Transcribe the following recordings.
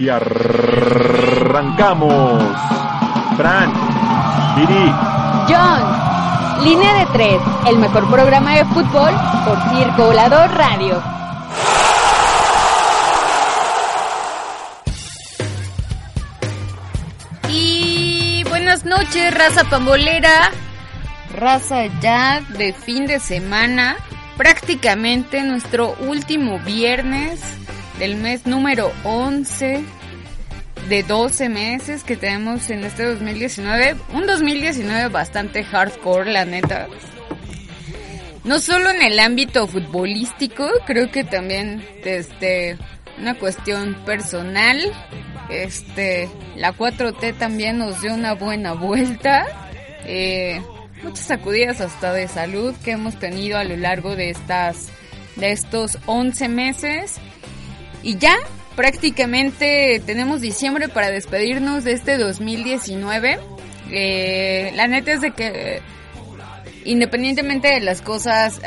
Y arrancamos. Fran, Viri, John, línea de tres, el mejor programa de fútbol por Circo Volador Radio. Y buenas noches, raza pambolera, raza ya de fin de semana, prácticamente nuestro último viernes del mes número 11 de 12 meses que tenemos en este 2019. Un 2019 bastante hardcore, la neta. No solo en el ámbito futbolístico, creo que también desde una cuestión personal. Este, la 4T también nos dio una buena vuelta. Eh, muchas sacudidas hasta de salud que hemos tenido a lo largo de estas de estos 11 meses. Y ya prácticamente tenemos diciembre para despedirnos de este 2019. Eh, la neta es de que independientemente de las cosas,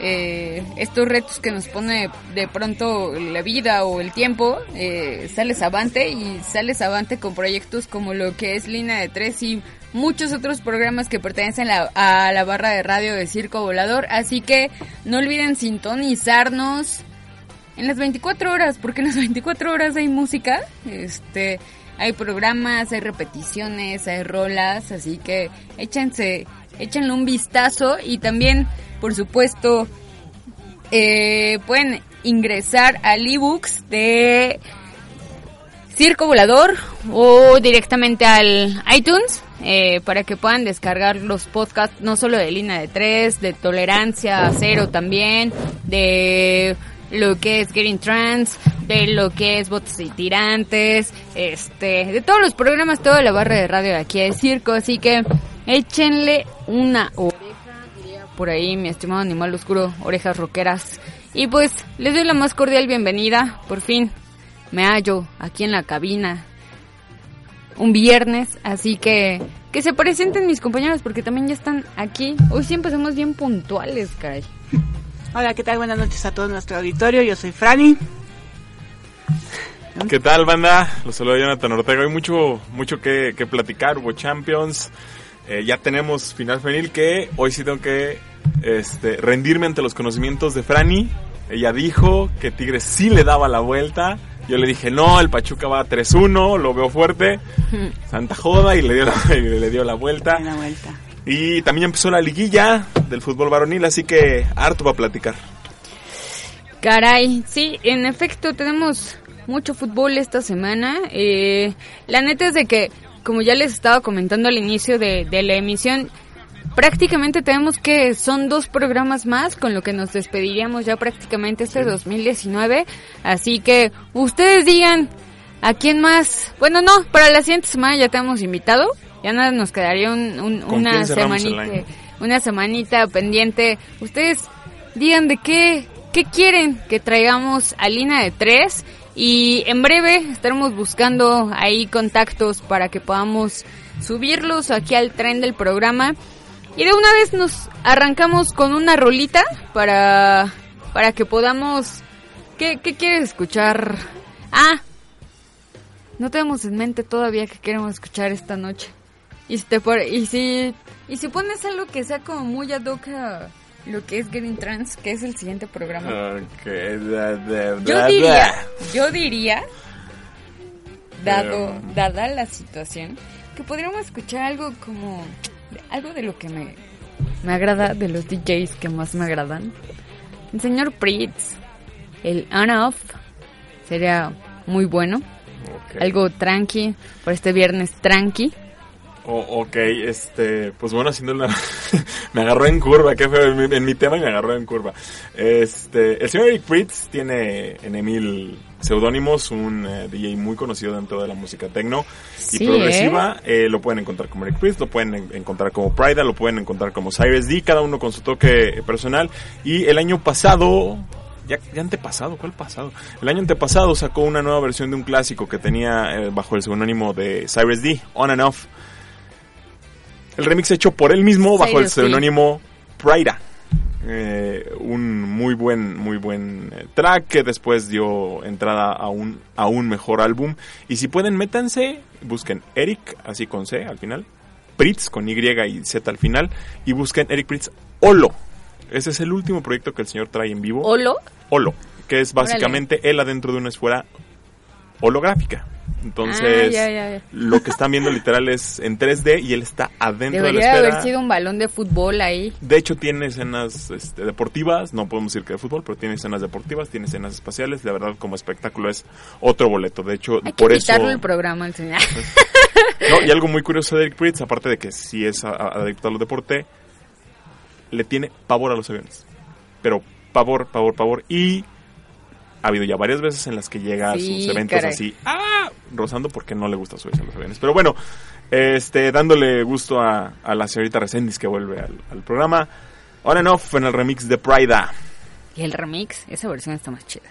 eh, estos retos que nos pone de pronto la vida o el tiempo, eh, sales avante y sales avante con proyectos como lo que es Línea de Tres y muchos otros programas que pertenecen a, a la barra de radio de Circo Volador. Así que no olviden sintonizarnos en las 24 horas, porque en las 24 horas hay música, este, hay programas, hay repeticiones, hay rolas, así que échense, échenle un vistazo y también, por supuesto, eh, pueden ingresar al ebooks de Circo Volador o directamente al iTunes eh, para que puedan descargar los podcasts no solo de línea de 3, de tolerancia cero también, de lo que es Getting Trans, de lo que es Votos y Tirantes, este, de todos los programas, toda la barra de radio de aquí de Circo, así que échenle una oreja, diría por ahí mi estimado animal oscuro, orejas roqueras. Y pues les doy la más cordial bienvenida, por fin me hallo aquí en la cabina un viernes, así que que se presenten mis compañeros porque también ya están aquí. Hoy sí empezamos bien puntuales, caray. Hola, ¿qué tal? Buenas noches a todo nuestro auditorio. Yo soy Franny. ¿Qué tal, banda? Los saluda Jonathan Ortega. Hay mucho, mucho que, que platicar. Hubo Champions. Eh, ya tenemos final femenil que hoy sí tengo que este, rendirme ante los conocimientos de Franny. Ella dijo que Tigres sí le daba la vuelta. Yo le dije, no, el Pachuca va 3-1, lo veo fuerte. Santa joda y le dio la, y le dio la vuelta. La vuelta. Y también empezó la liguilla del fútbol varonil, así que harto para platicar. Caray, sí, en efecto tenemos mucho fútbol esta semana. Eh, la neta es de que, como ya les estaba comentando al inicio de, de la emisión, prácticamente tenemos que son dos programas más con lo que nos despediríamos ya prácticamente este 2019. Así que ustedes digan a quién más. Bueno, no, para la siguiente semana ya tenemos invitado. Ya nada nos quedaría un, un- ¿Con una semanita, una semanita pendiente. Ustedes digan de qué, qué quieren que traigamos a línea de tres. Y en breve estaremos buscando ahí contactos para que podamos subirlos aquí al tren del programa. Y de una vez nos arrancamos con una rolita para, para que podamos... ¿Qué, qué quieres escuchar? Ah, no tenemos en mente todavía que queremos escuchar esta noche. Y si, te pare- y si, y si pones algo que sea como muy ad hoc a lo que es Getting Trans, que es el siguiente programa. Ok, da- da- Yo diría, yo diría, dado, Pero- dada la situación, que podríamos escuchar algo como, algo de lo que me, me agrada, de los DJs que más me agradan. El señor Pritz, el on-off, sería muy bueno. Algo tranqui, por este viernes tranqui. Oh, ok, este, pues bueno, haciendo la... me agarró en curva, qué feo, en mi, en mi, tema y me agarró en curva. Este, el señor Eric Pritz tiene en Emil seudónimos, un eh, DJ muy conocido dentro de la música techno y Sí, progresiva. Eh, lo pueden encontrar como Eric Pritz, lo pueden en- encontrar como Prida, lo pueden encontrar como Cyrus D, cada uno con su toque personal. Y el año pasado, ya, ya antepasado, ¿cuál pasado? El año antepasado sacó una nueva versión de un clásico que tenía eh, bajo el seudónimo de Cyrus D, On and Off. El remix hecho por él mismo bajo el seudónimo Prida. Eh, un muy buen muy buen eh, track que después dio entrada a un a un mejor álbum. Y si pueden métanse busquen Eric así con C al final Pritz con Y y Z al final y busquen Eric Pritz Olo. Ese es el último proyecto que el señor trae en vivo. Olo. Holo, que es básicamente él adentro de una esfera holográfica. Entonces, Ah, ya, ya, ya. lo que están viendo literal es en 3D y él está adentro de la Debería haber sido un balón de fútbol ahí. De hecho, tiene escenas este, deportivas, no podemos decir que de fútbol, pero tiene escenas deportivas, tiene escenas espaciales. La verdad, como espectáculo es otro boleto. De hecho, Hay que por eso. el programa al señor. No, y algo muy curioso de Eric Pritz, aparte de que sí es adicto a los deporte, le tiene pavor a los aviones. Pero pavor, pavor, pavor. Y ha habido ya varias veces en las que llega a Sí, sus eventos caray. así, ¡ah! rozando porque no le gusta subirse a los aviones. Pero bueno, este, dándole gusto a, a la señorita Resendiz que vuelve al, al programa. On and off en el remix de Prida. y el remix, esa versión está más chida.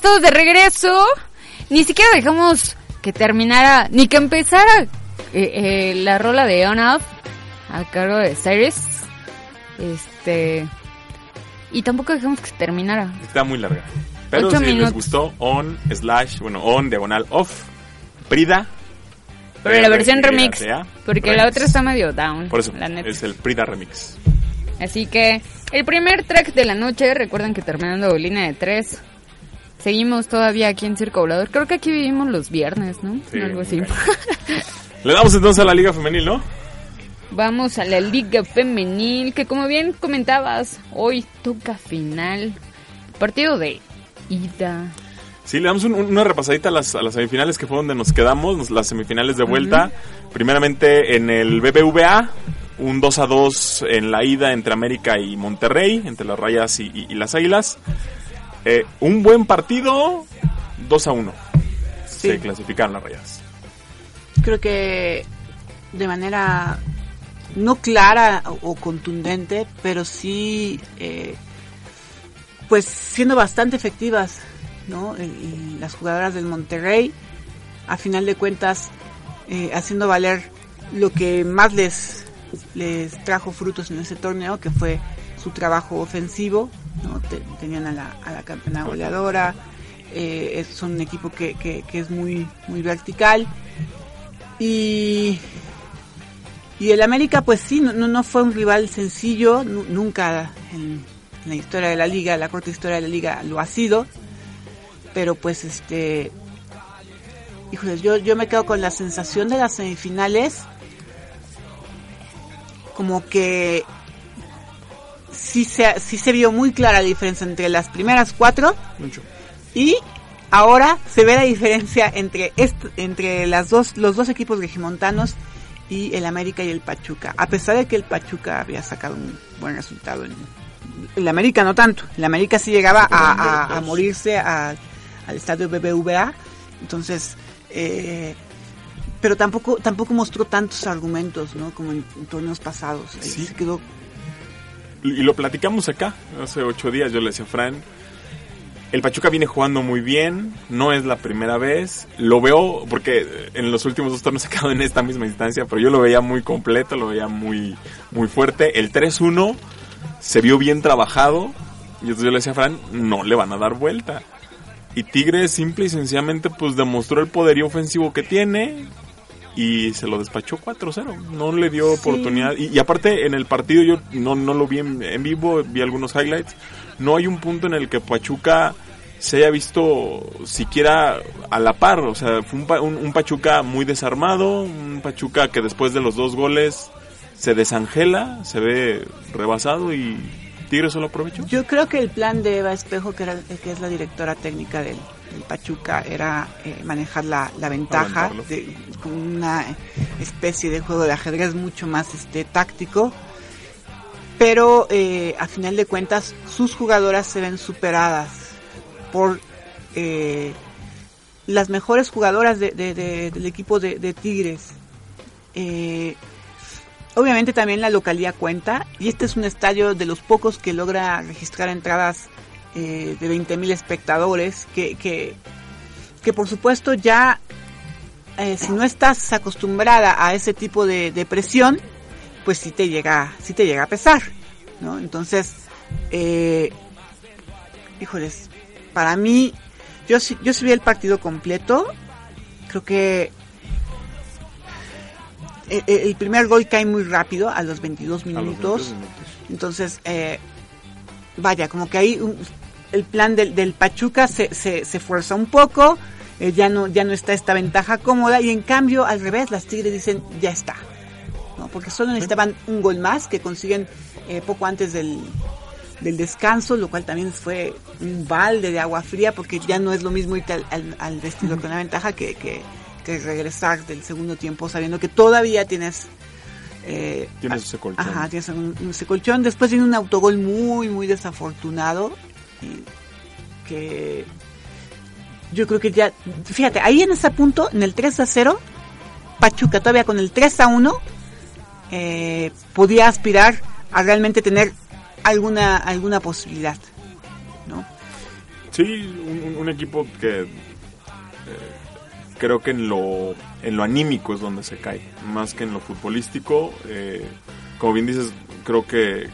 Estamos de regreso. Ni siquiera dejamos que terminara, ni que empezara eh, eh, la rola de On Off a cargo de Cyrus. Este. Y tampoco dejamos que terminara. Está muy larga. Pero Ocho si les minutos. gustó, on, slash, bueno, on, diagonal, off, Prida. Pero la versión remix. Porque la otra está medio down. Por eso, la neta. es el Prida remix. Así que el primer track de la noche, recuerden que terminando línea de tres, seguimos todavía aquí en Circo Volador. Creo que aquí vivimos los viernes, ¿no? Sí, Algo así. Le damos entonces a la Liga Femenil, ¿no? Vamos a la Liga Femenil, que como bien comentabas, hoy toca final. Partido de ida. Sí, le damos un- un- una repasadita a las, a las semifinales que fue donde nos quedamos, las semifinales de vuelta. Primeramente en el BBVA, un 2 a 2 en la ida entre América y Monterrey, entre las Rayas y, y- y las Águilas. Eh, un buen partido, 2 a 1. Sí. Se clasificaron las Rayas. Creo que de manera no clara o, o contundente, pero sí, eh, pues siendo bastante efectivas, ¿no? Y- y las jugadoras del Monterrey, a final de cuentas, eh, haciendo valer lo que más les, les trajo frutos en ese torneo, que fue su trabajo ofensivo, ¿no? Te- tenían a la, a la campeona goleadora, eh, es- un equipo que, que, es muy, muy vertical. Y, y el América, pues sí, no, no- fue un rival sencillo, nu- nunca en, en la historia de la liga, la corta historia de la liga lo ha sido, pero pues este, híjoles, yo, yo me quedo con la sensación de las semifinales, como que sí se, sí se vio muy clara la diferencia entre las primeras cuatro Mucho. y ahora se ve la diferencia entre est- entre las dos los dos equipos regimontanos y el América y el Pachuca. A pesar de que el Pachuca había sacado un buen resultado en el América no tanto. El América sí llegaba a, a- a morirse a- al estadio BBVA. Entonces, eh, pero tampoco tampoco mostró tantos argumentos, ¿no? Como en, en torneos pasados. Ahí Sí. se quedó Y lo platicamos acá, hace ocho días yo le decía a Fran, el Pachuca viene jugando muy bien, no es la primera vez, lo veo, porque en los últimos dos torneos se quedado en esta misma instancia, pero yo lo veía muy completo, lo veía muy, muy fuerte. El 3-1 se vio bien trabajado, y entonces yo le decía a Fran, no le van a dar vuelta. Y Tigres simple y sencillamente pues demostró el poderío ofensivo que tiene, y se lo despachó 4-0. No le dio Sí. oportunidad. Y, y aparte, en el partido yo no, no lo vi en, en vivo, vi algunos highlights. No hay un punto en el que Pachuca se haya visto siquiera a la par. O sea, fue un, un- un Pachuca muy desarmado, un Pachuca que después de los dos goles se desangela, se ve rebasado y Tigres solo aprovechó. Yo creo que el plan de Eva Espejo, que, era, que es la directora técnica del, del Pachuca, era eh, manejar la, la ventaja Aventarlo. de, con una especie de juego de ajedrez mucho más este táctico. Pero eh, a final de cuentas, sus jugadoras se ven superadas por eh, las mejores jugadoras de- de- de- del equipo de, de Tigres. Eh, Obviamente también la localidad cuenta y este es un estadio de los pocos que logra registrar entradas eh, de 20.000 espectadores que, que, que por supuesto ya eh, si no estás acostumbrada a ese tipo de, de presión pues sí te llega sí te llega a pesar ¿no? entonces eh, híjoles para mí yo yo vi el partido completo creo que eh, eh, el primer gol cae muy rápido a los 22 A los minutos. 22 minutos. Entonces, eh, vaya, como que ahí el plan del, del Pachuca se, se, se fuerza un poco, eh, ya no ya no está esta ventaja cómoda y en cambio al revés las Tigres dicen ya está, ¿no? porque solo necesitaban un gol más que consiguen eh, poco antes del, del descanso, lo cual también fue un balde de agua fría porque ya no es lo mismo irte al, al, al vestidor con la ventaja que, que, que regresar del segundo tiempo sabiendo que todavía tienes eh, Tienes ese colchón. Ajá, tienes un, un- ese colchón. Después viene un autogol muy, muy desafortunado. Y que yo creo que ya, fíjate, ahí en ese punto, en el 3 a 0, Pachuca todavía con el 3 a 1, eh, podía aspirar a realmente tener alguna, alguna posibilidad. ¿no? Sí, un equipo que eh, creo que en lo, en lo anímico es donde se cae, más que en lo futbolístico. Eh, como bien dices, creo que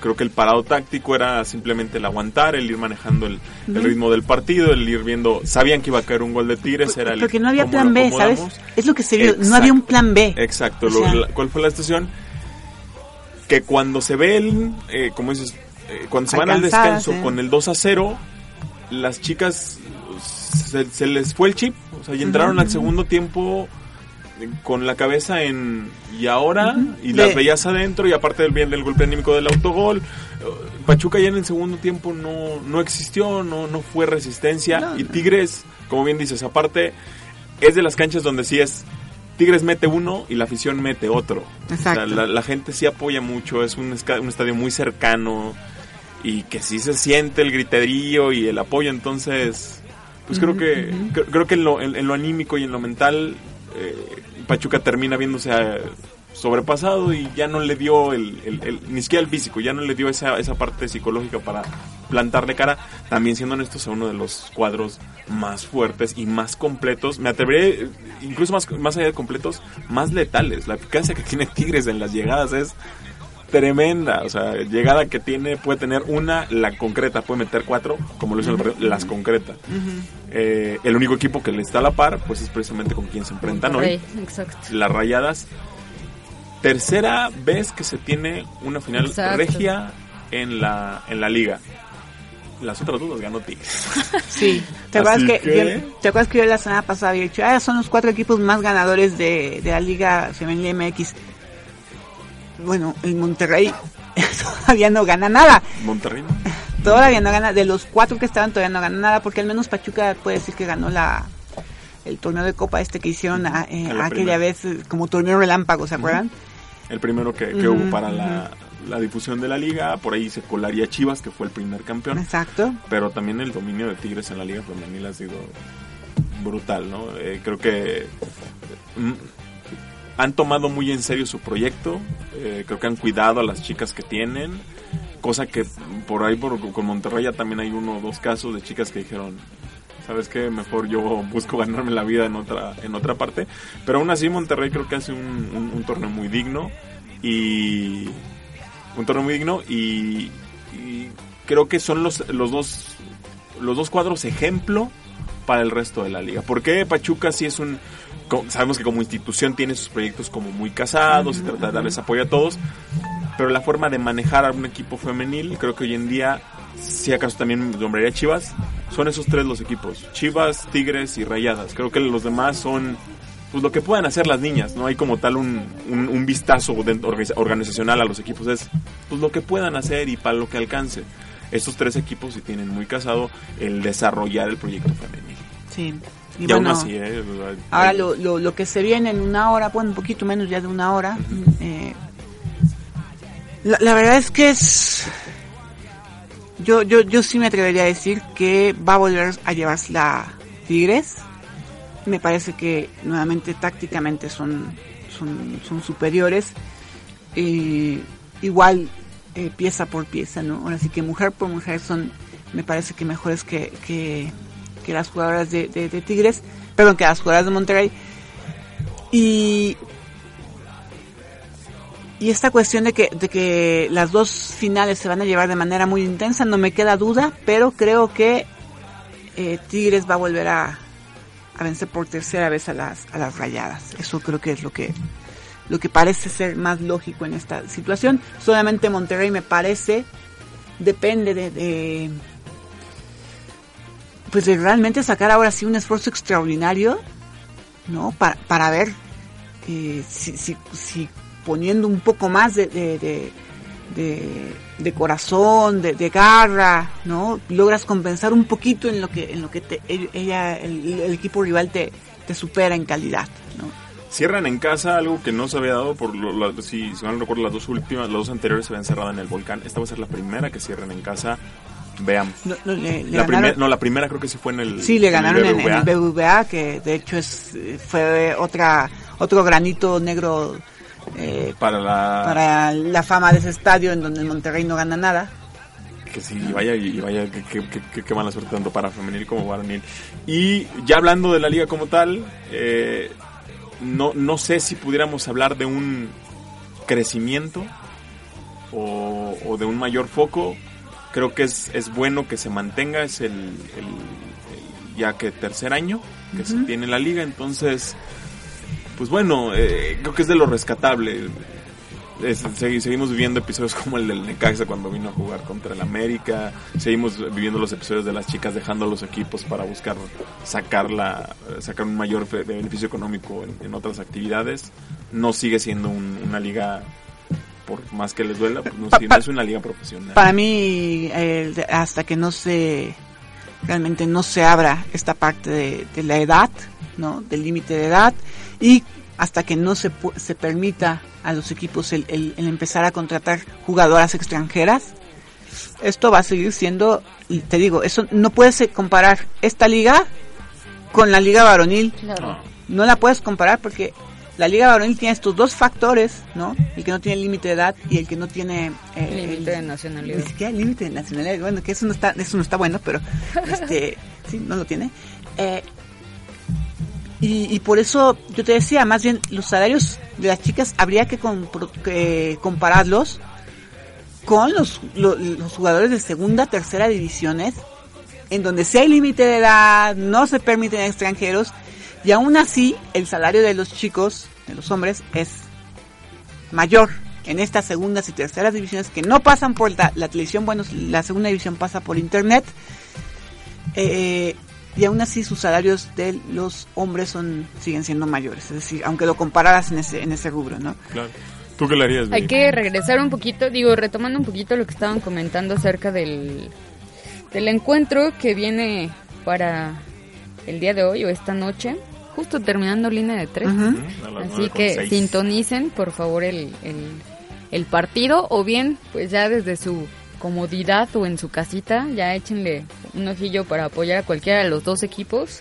creo que el parado táctico era simplemente el aguantar, el ir manejando el, el ritmo del partido, el ir viendo, sabían que iba a caer un gol de Tigres, era el Porque no había plan B, ¿sabes? Es lo que se vio, no había un plan B. Exacto. O lo- sea- la- ¿Cuál fue la estación? Que cuando se ve el, eh, como dices, eh, cuando se van al descanso eh. con el 2 a 0, las chicas se, se les fue el chip. O sea, y entraron al segundo tiempo con la cabeza en y ahora y De- las veías adentro y aparte del bien del golpe anímico del autogol eh, Pachuca ya en el segundo tiempo no, no existió no, no fue resistencia No, y. Tigres como bien dices aparte es de las canchas donde sí es Tigres mete uno y la afición mete otro. Exacto. O sea, la, la gente sí apoya mucho, es un, un estadio muy cercano y que sí se siente el griterío y el apoyo, entonces pues creo que cre- creo que en lo, en, en lo anímico y en lo mental eh, Pachuca termina viéndose eh, sobrepasado y ya no le dio el, el- el- ni siquiera el físico, ya no le dio esa, esa parte psicológica para plantarle cara, también siendo honestos a uno de los cuadros más fuertes y más completos, me atreveré, eh, incluso más, más allá de completos, más letales, la eficacia que tiene Tigres en las llegadas es tremenda, o sea, llegada que tiene, puede tener una, la concreta, puede meter cuatro, como lo hizo el partido, las concreta. Eh, el único equipo que le está a la par, pues es precisamente con quien se enfrentan hoy exacto. las rayadas. Tercera vez que se tiene una final Exacto. regia en la, en la liga. Las otras dos las ganó Tigres. Sí, ¿te acuerdas que, que- yo- ¿te acuerdas que yo la semana pasada había dicho, ah, son los cuatro equipos más ganadores de, de la Liga Femenil MX? Bueno, el Monterrey todavía no gana nada, Monterrey. ¿no? Todavía no gana, de los cuatro que estaban todavía no gana nada, porque al menos Pachuca puede decir que ganó la el torneo de copa este que hicieron a- eh, aquella primera. vez eh, como torneo relámpago, ¿se acuerdan? El primero que, que hubo para la, la difusión de la liga. Por ahí se colaría Chivas, que fue el primer campeón. Exacto. Pero también el dominio de Tigres en la liga femenil ha sido brutal, ¿no? Eh, creo que mm, han tomado muy en serio su proyecto. eh, creo que han cuidado a las chicas que tienen. Cosa que por ahí por, con Monterrey ya también hay uno o dos casos de chicas que dijeron, ¿sabes qué? Mejor yo busco ganarme la vida en otra, en otra parte. Pero aún así Monterrey creo que hace un, torneo muy digno. Y un torneo muy digno y, y creo que son los, los dos los dos cuadros ejemplo para el resto de la liga. Porque Pachuca sí es un sabemos que como institución tiene sus proyectos como muy casados y trata de darles apoyo a todos, pero la forma de manejar a un equipo femenil, creo que hoy en día, si acaso también nombraría Chivas, son esos tres los equipos, Chivas, Tigres y Rayadas. Creo que los demás son pues lo que puedan hacer las niñas, no hay como tal un, un, un vistazo de- organiza- organizacional a los equipos, es pues lo que puedan hacer y para lo que alcance. Estos tres equipos sí tienen muy casado el desarrollar el proyecto femenil. Sí. Y, Y, aún bueno, así, ¿eh? Ahora lo, lo, lo que se viene en una hora, bueno, un poquito menos ya de una hora. eh, la, la verdad es que es... Yo, yo, yo sí me atrevería a decir que va a volver a llevarse la Tigres. Me parece que nuevamente tácticamente son, son, son superiores. Eh, igual eh, pieza por pieza, ¿no? Ahora sí que mujer por mujer son, me parece que mejores que, que, que las jugadoras de, Tigres, perdón, que las jugadoras de Monterrey. Y, y esta cuestión de que, de que las dos finales se van a llevar de manera muy intensa, no me queda duda, pero creo que eh, Tigres va a volver a, vencer por tercera vez a las, a las rayadas. Eso creo que es lo que, lo que parece ser más lógico en esta situación. Solamente Monterrey me parece, depende de, de pues de realmente sacar ahora sí un esfuerzo extraordinario, ¿no? Para, para ver eh, si, si, si poniendo un poco más de, de, de, corazón, de, garra, ¿no? Logras compensar un poquito en lo que, en lo que te, ella, el, equipo rival te, te supera en calidad, ¿no? Cierran en casa algo que no se había dado por lo, si, si mal no recuerdo las dos últimas, las dos anteriores se habían cerrado en el volcán. Esta va a ser la primera que cierren en casa. Veamos. No, no, le, le La primer- no, la primera creo que sí fue en el Sí, le en ganaron en, el BBVA, que de hecho es fue otra otro granito negro eh, para la para la fama de ese estadio en donde el Monterrey no gana nada. que sí, y vaya, y vaya, qué mala suerte tanto para femenil como varonil. Y ya hablando de la liga como tal, eh, no, no sé si pudiéramos hablar de un crecimiento o, de un mayor foco. Creo que es, es bueno que se mantenga, es el, ya que tercer año que se tiene la liga, entonces, pues bueno, eh, creo que es de lo rescatable seguimos viviendo episodios como el del Necaxa cuando vino a jugar contra el América. Seguimos viviendo los episodios de las chicas dejando los equipos para buscar sacar, sacar un mayor beneficio económico en, otras actividades. No sigue siendo una liga, por más que les duela, pues no, es una liga profesional. Para mí, hasta que no se realmente no se abra esta parte de, de la edad, ¿no? Del límite de edad y hasta que no se, se permita a los equipos el, el, empezar a contratar jugadoras extranjeras, esto va a seguir siendo, y te digo, eso no puedes comparar esta liga con la liga varonil. No la puedes comparar porque la liga varonil tiene estos dos factores, ¿no? El que no tiene límite de edad y el que no tiene eh, límite de nacionalidad. Ni siquiera límite de nacionalidad. Bueno, que eso no está, eso no está bueno, pero este, sí, no lo tiene. Eh, y, por eso yo te decía, más bien los salarios de las chicas habría que, compararlos con los, los, jugadores de segunda, tercera divisiones, en donde si hay límite de edad, no se permiten extranjeros, y aún así el salario de los chicos, los hombres, es mayor en estas segundas y terceras divisiones que no pasan por la, la televisión, bueno, la segunda división pasa por internet. Eh, y aún así sus salarios de los hombres son siguen siendo mayores, es decir, aunque lo compararas en ese en ese rubro, ¿no? Claro. ¿Tú qué le harías? Hay que regresar un poquito, digo, retomando un poquito lo que estaban comentando acerca del del encuentro que viene para el día de hoy o esta noche, justo terminando línea de tres. Así que sintonicen, por favor, el, el, el partido o bien, pues ya desde su comodidad o en su casita, ya échenle un ojillo para apoyar a cualquiera de los dos equipos.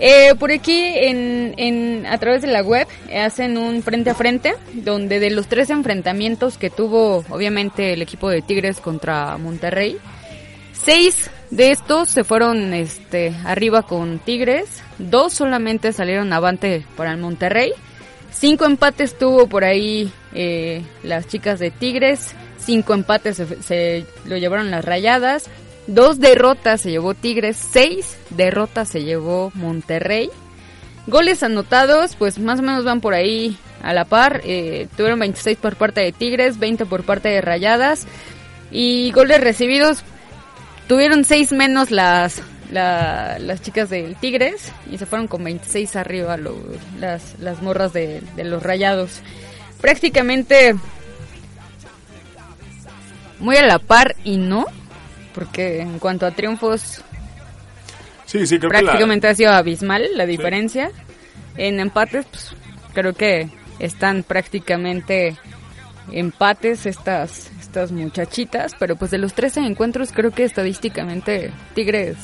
Eh, por aquí, en, en, a través de la web, hacen un frente a frente, donde de los tres enfrentamientos que tuvo, obviamente, el equipo de Tigres contra Monterrey, seis de estos se fueron este, arriba con Tigres, dos solamente salieron avante para el Monterrey, cinco empates tuvo por ahí eh, las chicas de Tigres, cinco empates se, lo llevaron las rayadas, dos derrotas se llevó Tigres, seis derrotas se llevó Monterrey. Goles anotados, pues más o menos van por ahí a la par. Eh, tuvieron 26 por parte de Tigres, 20 por parte de Rayadas. Y goles recibidos, tuvieron 6 menos las, las chicas del Tigres y se fueron con 26 arriba las, las morras de, de los Rayados. Prácticamente muy a la par y no, porque en cuanto a triunfos, sí, sí, prácticamente ha sido abismal la diferencia. En empates, pues, creo que están prácticamente empates estas estas muchachitas, pero pues de los 13 encuentros creo que estadísticamente Tigres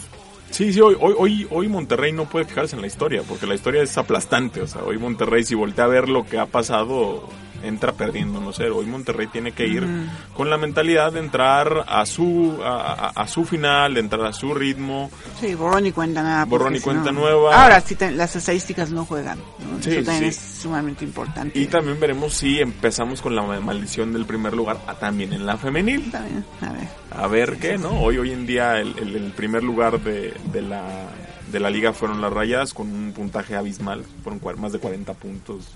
Sí, sí, hoy, hoy, hoy Monterrey no puede fijarse en la historia, porque la historia es aplastante. O sea, hoy Monterrey, si voltea a ver lo que ha pasado, entra perdiendo no sé Hoy Monterrey tiene que ir con la mentalidad de entrar a su a, su final, de entrar a su ritmo. Sí, borrón y cuenta nueva. Borrón y cuenta nueva. Ahora sí, las estadísticas no juegan. Sí, Eso también es sumamente importante. Y también veremos si empezamos con la maldición del primer lugar también en la femenil. También, a ver. A ver qué, ¿no? Hoy hoy en día el, el, primer lugar de, de la de la liga fueron las rayas con un puntaje abismal, fueron más de 40 puntos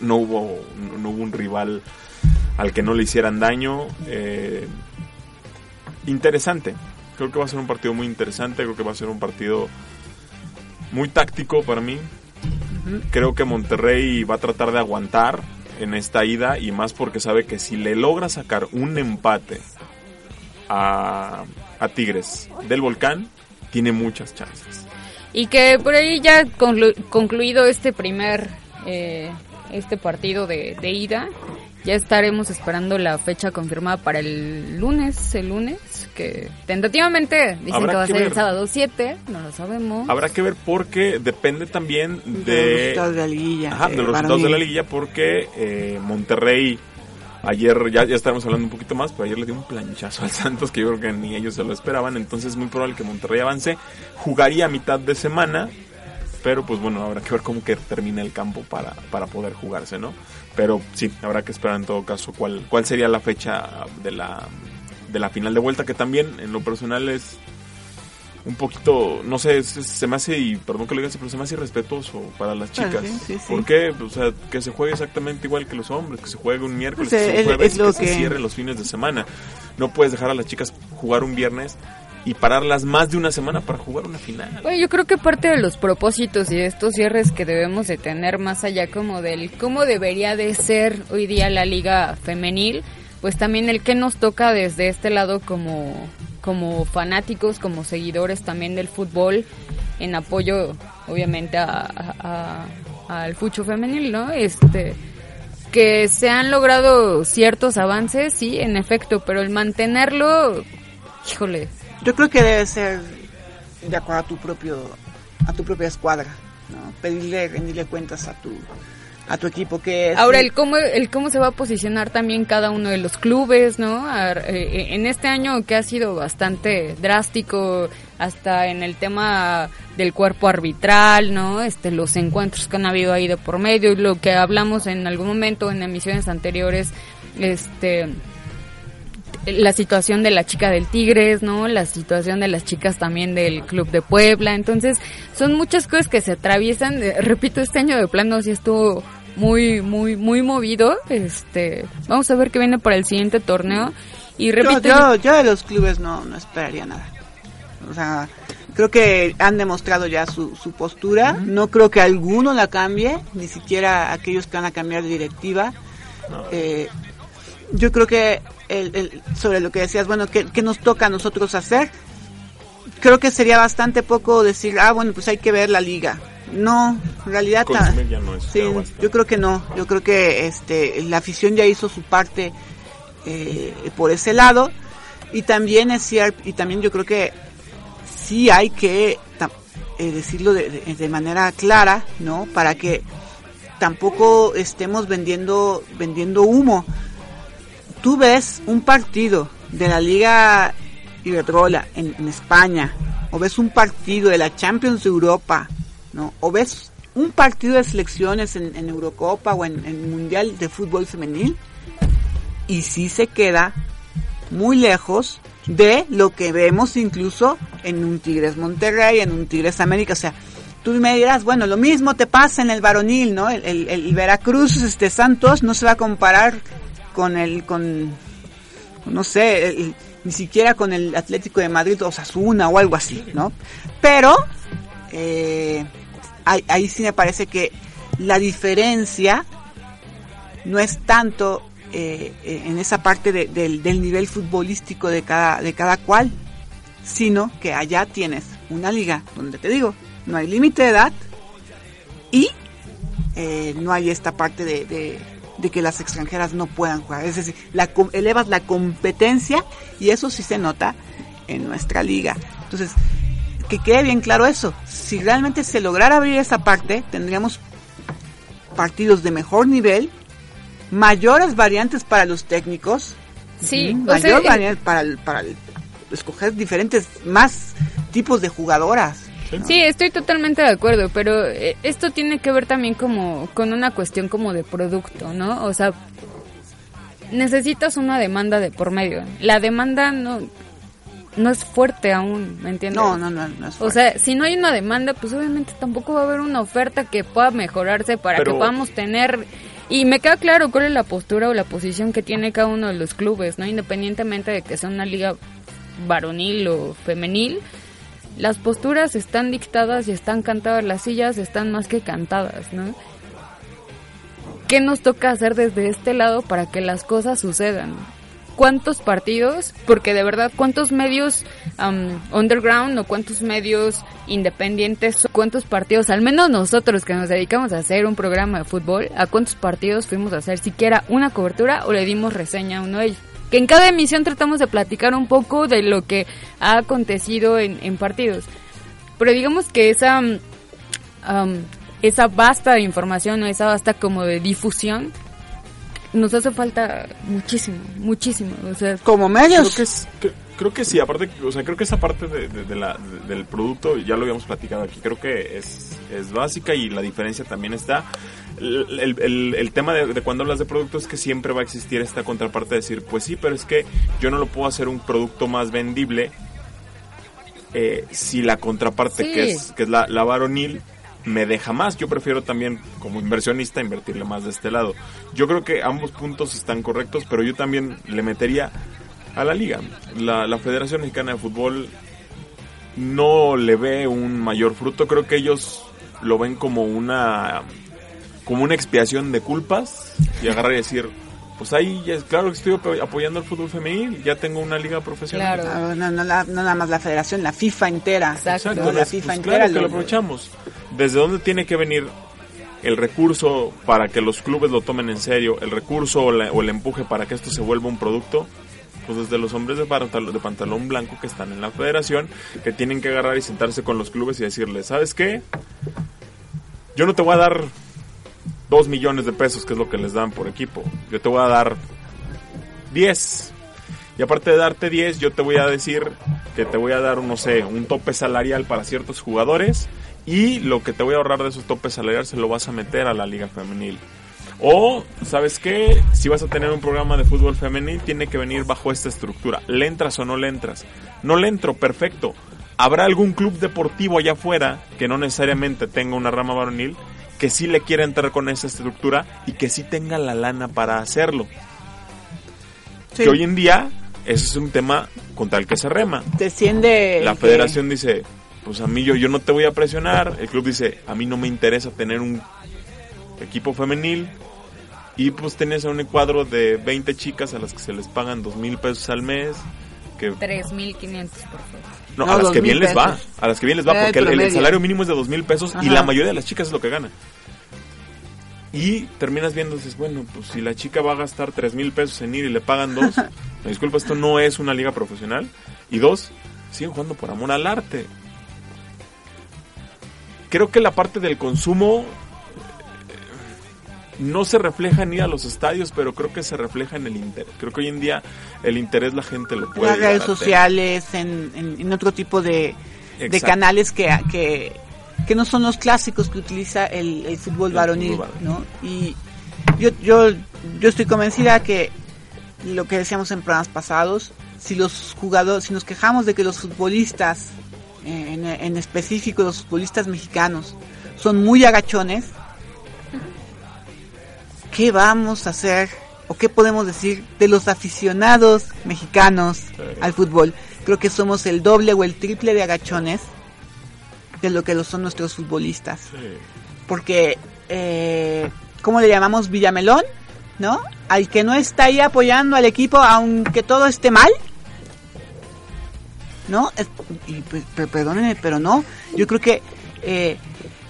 no, hubo, no hubo un rival al que no le hicieran daño. Eh, interesante, creo que va a ser un partido muy interesante, creo que va a ser un partido muy táctico para mí. Creo que Monterrey va a tratar de aguantar en esta ida y más porque sabe que si le logra sacar un empate a, a Tigres del Volcán, tiene muchas chances. Y que por ahí ya concluido este primer eh, este partido de, ida. Ya estaremos esperando la fecha confirmada para el lunes, el lunes, que tentativamente dicen que va a ser el sábado 7, no lo sabemos. Habrá que ver porque depende también de, los resultados de la liguilla. Ajá, de los resultados de la liguilla porque eh, Monterrey Ayer ya, ya estábamos hablando un poquito más, pero ayer le dio un planchazo al Santos que yo creo que ni ellos se lo esperaban. Entonces es muy probable que Monterrey avance. Jugaría a mitad de semana, pero pues bueno, habrá que ver cómo que termina el campo para, para poder jugarse, ¿no? Pero sí, habrá que esperar en todo caso cuál, cuál sería la fecha de la, de la final de vuelta, que también en lo personal es un poquito, no sé, se, se me hace, y perdón que lo diga así, pero se me hace irrespetuoso para las Ah, chicas. sí, sí, sí. ¿Por qué? O sea, que se juegue exactamente igual que los hombres, que se juegue un miércoles, Pues, que se es- jueves, es lo que, se que- cierre los fines de semana. No puedes dejar a las chicas jugar un viernes y pararlas más de una semana para jugar una final. Bueno, yo creo que parte de los propósitos y de estos cierres que debemos de tener más allá como del cómo debería de ser hoy día la liga femenil, pues también el que nos toca desde este lado como, como fanáticos, como seguidores también del fútbol, en apoyo obviamente a, a- a- al femenil, ¿no? Este que se han logrado ciertos avances, sí, en efecto, pero el mantenerlo, híjole, Yo creo que debe ser de acuerdo a tu propio, a tu propia escuadra, ¿no? Pedirle, rendirle cuentas a tu, a tu equipo que es. Ahora, el cómo, el cómo se va a posicionar también cada uno de los clubes, ¿no? A- eh, En este año que ha sido bastante drástico, hasta en el tema del cuerpo arbitral, ¿no? Este, los encuentros que han habido ahí de por medio, y lo que hablamos en algún momento en emisiones anteriores, este la situación de la chica del Tigres, ¿no? La situación de las chicas también del Club de Puebla. Entonces, son muchas cosas que se atraviesan. Eh, Repito, este año de plano sí estuvo muy, muy, muy movido. Este, vamos a ver qué viene para el siguiente torneo. Y yo, repito, yo, yo de los clubes no, no esperaría nada. O sea, creo que han demostrado ya su, su postura. No creo que alguno la cambie, ni siquiera aquellos que van a cambiar de directiva. Eh, yo creo que el, el- sobre lo que decías, bueno, ¿qué, qué nos toca a nosotros hacer? Creo que sería bastante poco decir, ah, bueno, pues hay que ver la liga. No, en realidad... ya no es. Sí, yo creo que no. Yo creo que este la afición ya hizo su parte eh, por ese lado y también es cierto y también yo creo que sí hay que eh, decirlo de, de- de manera clara, ¿no? Para que tampoco estemos vendiendo vendiendo humo. Tú ves un partido de la Liga Iberdrola en, en España o ves un partido de la Champions de Europa, ¿no? O ves un partido de selecciones en, en Eurocopa o en, en Mundial de Fútbol Femenil y sí se queda muy lejos de lo que vemos incluso en un Tigres Monterrey, en un Tigres América, o sea, tú me dirás, bueno, lo mismo te pasa en el varonil, ¿no? El, el- el Veracruz, este Santos, no se va a comparar con el, con, no sé, ni siquiera con el Atlético de Madrid o Sasuna o algo así, ¿no? Pero, eh, ahí, sí me parece que la diferencia no es tanto eh, eh, en esa parte de- del, nivel futbolístico de cada, de cada cual, sino que allá tienes una liga donde te digo, no hay límite de edad y no hay esta parte de- de que las extranjeras no puedan jugar. Es decir, la, elevas la competencia y eso sí se nota en nuestra liga. Entonces, que quede bien claro eso. Si realmente se lograra abrir esa parte, tendríamos partidos de mejor nivel, mayores variantes para los técnicos, sí, mayor eh, variante para, para escoger diferentes, más tipos de jugadoras. Sí, estoy totalmente de acuerdo, pero eh, esto tiene que ver también como con una cuestión como de producto, ¿no? O sea, necesitas una demanda de por medio. La demanda no no es fuerte aún, ¿me entiendes? No, no, no, no es O fuerte. sea, si no hay una demanda, pues obviamente tampoco va a haber una oferta que pueda mejorarse para Pero- que podamos tener... Y me queda claro cuál es la postura o la posición que tiene cada uno de los clubes, ¿no? Independientemente de que sea una liga varonil o femenil, las posturas están dictadas y están cantadas, las sillas están más que cantadas, ¿no? ¿Qué nos toca hacer desde este lado para que las cosas sucedan? ¿Cuántos partidos? Porque de verdad, ¿cuántos medios am, underground o cuántos medios independientes? ¿Cuántos partidos? Al menos nosotros que nos dedicamos a hacer un programa de fútbol, ¿a cuántos partidos fuimos a hacer siquiera una cobertura o le dimos reseña a uno de ellos? Que en cada emisión tratamos de platicar un poco de lo que ha acontecido en, en partidos. Pero digamos que esa, am, esa vasta de información o esa vasta como de difusión nos hace falta muchísimo, muchísimo. O sea, como Creo medios. que, es- que- creo que sí, aparte, o sea, creo que esa parte de, de- de la, de- del producto, ya lo habíamos platicado aquí, creo que es, es básica y la diferencia también está. El, el- el- el tema de, de cuando hablas de producto es que siempre va a existir esta contraparte de decir, pues sí, pero es que yo no lo puedo hacer un producto más vendible eh, si la contraparte, Sí. que es, que es la, la varonil, me deja más. Yo prefiero también, como inversionista, invertirle más de este lado. Yo creo que ambos puntos están correctos, pero yo también le metería a la liga. La, la Federación Mexicana de Fútbol no le ve un mayor fruto. Creo que ellos lo ven como una como una expiación de culpas y agarrar y decir, pues ahí ya es claro que estoy apo- apoyando el fútbol femenil, ya tengo una liga profesional. Claro. Ah, No, no, la- no nada más la federación, la FIFA entera. Exacto. ¿no? La FIFA pues, entera. claro que lo- lo aprovechamos. ¿Desde dónde tiene que venir el recurso para que los clubes lo tomen en serio? ¿El recurso o, la- o el empuje para que esto se vuelva un producto? Pues desde los hombres de pantalón, blanco que están en la federación, que tienen que agarrar y sentarse con los clubes y decirles, ¿sabes qué? Yo no te voy a dar dos millones de pesos, que es lo que les dan por equipo. Yo te voy a dar 10. Y aparte de darte 10, yo te voy a decir que te voy a dar, no sé, un tope salarial para ciertos jugadores y lo que te voy a ahorrar de esos topes salariales se lo vas a meter a la liga femenil. O, ¿sabes qué? Si vas a tener un programa de fútbol femenil, tiene que venir bajo esta estructura. ¿Le entras o no le entras? No le entro, perfecto. ¿Habrá algún club deportivo allá afuera que no necesariamente tenga una rama varonil que sí le quiera entrar con esa estructura y que sí tenga la lana para hacerlo? Sí. Que hoy en día, ese es un tema contra el que se rema. Desciende. La que- federación dice, pues a mí yo, yo no te voy a presionar. El club dice, a mí no me interesa tener un equipo femenil. Y pues tienes a un cuadro de 20 chicas a las que se les pagan dos mil pesos al mes. Que, 3.500, por favor. no, No, a las que 2,000 bien les va. A las que bien les va Eh, porque el, salario mínimo es de dos mil pesos y la mayoría de las chicas es lo que gana. Y terminas viendo, dices, bueno, pues si la chica va a gastar tres mil pesos en ir y le pagan dos, me disculpa, esto no es una liga profesional. Y dos, siguen jugando por amor al arte. Creo que la parte del consumo no se refleja en ir a los estadios, pero creo que se refleja en el interés. Creo que hoy en día el interés la gente lo en puede las redes sociales, en, en- en otro tipo de, canales que, que, que no son los clásicos que utiliza el, el fútbol varonil. ¿no? Y yo, yo, yo estoy convencida que lo que decíamos en programas pasados, si los jugadores, si nos quejamos de que los futbolistas, en, en específico los futbolistas mexicanos, son muy agachones, ¿qué vamos a hacer o qué podemos decir de los aficionados mexicanos al fútbol? Creo que somos el doble o el triple de agachones de lo que lo son nuestros futbolistas. Sí. Porque, eh, ¿cómo le llamamos? Villamelón, ¿no? Al que no está ahí apoyando al equipo, aunque todo esté mal. ¿No? Es- y, per- perdónenme, pero no. Yo creo que eh,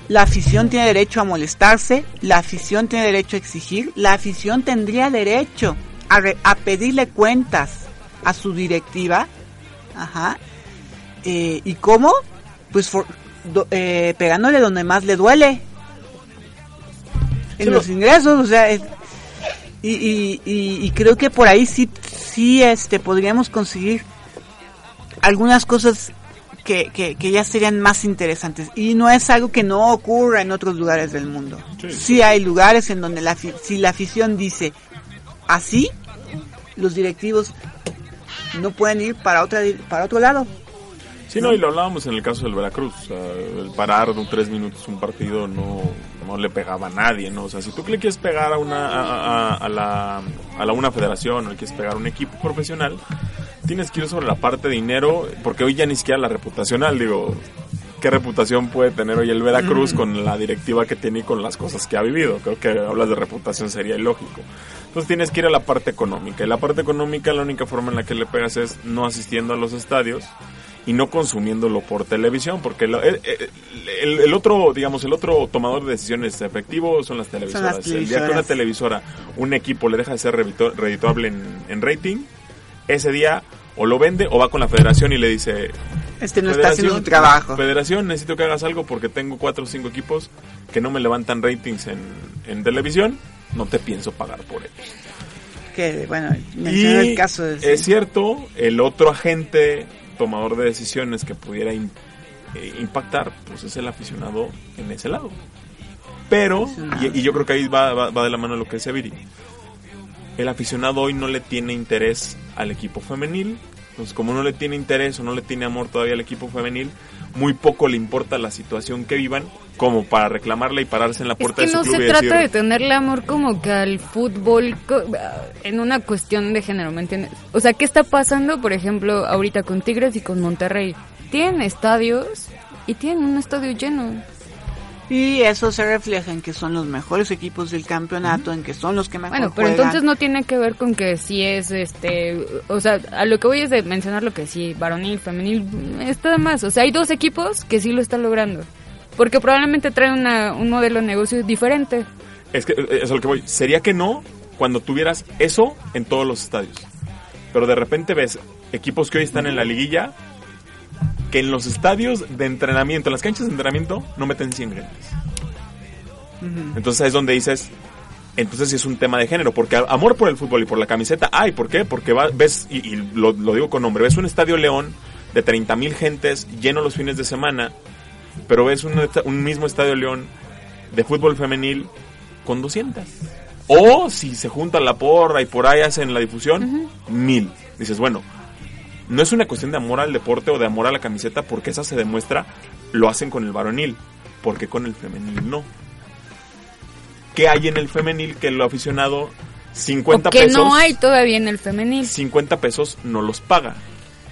la afición tiene derecho a molestarse, la afición tiene derecho a exigir, la afición tendría derecho a, re- a pedirle cuentas a su directiva. Ajá. Eh, ¿Y cómo? Pues for- do- eh, pegándole donde más le duele. En Sí, los lo- ingresos, o sea, es- y, y, y, y creo que por ahí sí, sí este, podríamos conseguir algunas cosas que, que, que ya serían más interesantes. Y no es algo que no ocurra en otros lugares del mundo. Sí. Sí, hay lugares en donde la, si la afición dice así, los directivos no pueden ir para, otra, para otro lado. Sí, no, y lo hablábamos en el caso del Veracruz. o sea, el parar de un tres minutos un partido no, no le pegaba a nadie, ¿no? O sea, si tú le quieres pegar a una a, a- a la, a la una federación o le quieres pegar a un equipo profesional, tienes que ir sobre la parte de dinero, porque hoy ya ni siquiera la reputacional, digo, ¿qué reputación puede tener hoy el Veracruz con la directiva que tiene y con las cosas que ha vivido? Creo que hablas de reputación sería ilógico. Entonces tienes que ir a la parte económica. Y la parte económica, la única forma en la que le pegas es no asistiendo a los estadios y no consumiéndolo por televisión, porque lo- el, el- el otro, digamos, el otro tomador de decisiones efectivo son las televisoras. El día que una televisora, un equipo le deja de ser redituable en, en rating, ese día o lo vende o va con la federación y le dice... Este no está haciendo su "Federación, trabajo. Federación, necesito que hagas algo porque tengo cuatro o cinco equipos que no me levantan ratings en, en televisión no te pienso pagar por él. Que, bueno, Y el caso de... es cierto, el otro agente tomador de decisiones que pudiera eh, impactar, pues es el aficionado en ese lado. Pero, y, y yo creo que ahí va, va- va de la mano lo que decía Viri, el aficionado hoy no le tiene interés al equipo femenil, entonces como no le tiene interés o no le tiene amor todavía al equipo femenil, muy poco le importa la situación que vivan como para reclamarle y pararse en la Es puerta que de su no club se y trata decir, de tenerle amor como que al fútbol en una cuestión de género, ¿me entiendes? O sea, ¿qué está pasando, por ejemplo, ahorita con Tigres y con Monterrey? Tienen estadios y tienen un estadio lleno. Y eso se refleja en que son los mejores equipos del campeonato, en que son los que mejor Bueno, pero juegan. entonces no tiene que ver con que si es, este, o sea, a lo que voy es de mencionar lo que sí, varonil, femenil, está más. O sea, hay dos equipos que sí lo están logrando. Porque probablemente traen una, un modelo de negocio diferente. Es que eh, es a lo que voy. Sería que no cuando tuvieras eso en todos los estadios. Pero de repente ves equipos que hoy están en la liguilla que en los estadios de entrenamiento, en las canchas de entrenamiento, no meten 100 gentes. Entonces ahí es donde dices, entonces sí es un tema de género, porque amor por el fútbol y por la camiseta, ay, ¿por qué? Porque va- ves, y, y lo, lo digo con nombre, ves un estadio León de 30 mil gentes lleno los fines de semana, pero ves un, mismo estadio León de fútbol femenil con 200. O si se junta la porra y por ahí hacen la difusión, mil. Dices, bueno, no es una cuestión de amor al deporte o de amor a la camiseta, porque esa se demuestra, lo hacen con el varonil, porque con el femenil no. ¿Qué hay en el femenil que el aficionado 50 o que pesos? no hay todavía en el femenil. 50 pesos no los paga.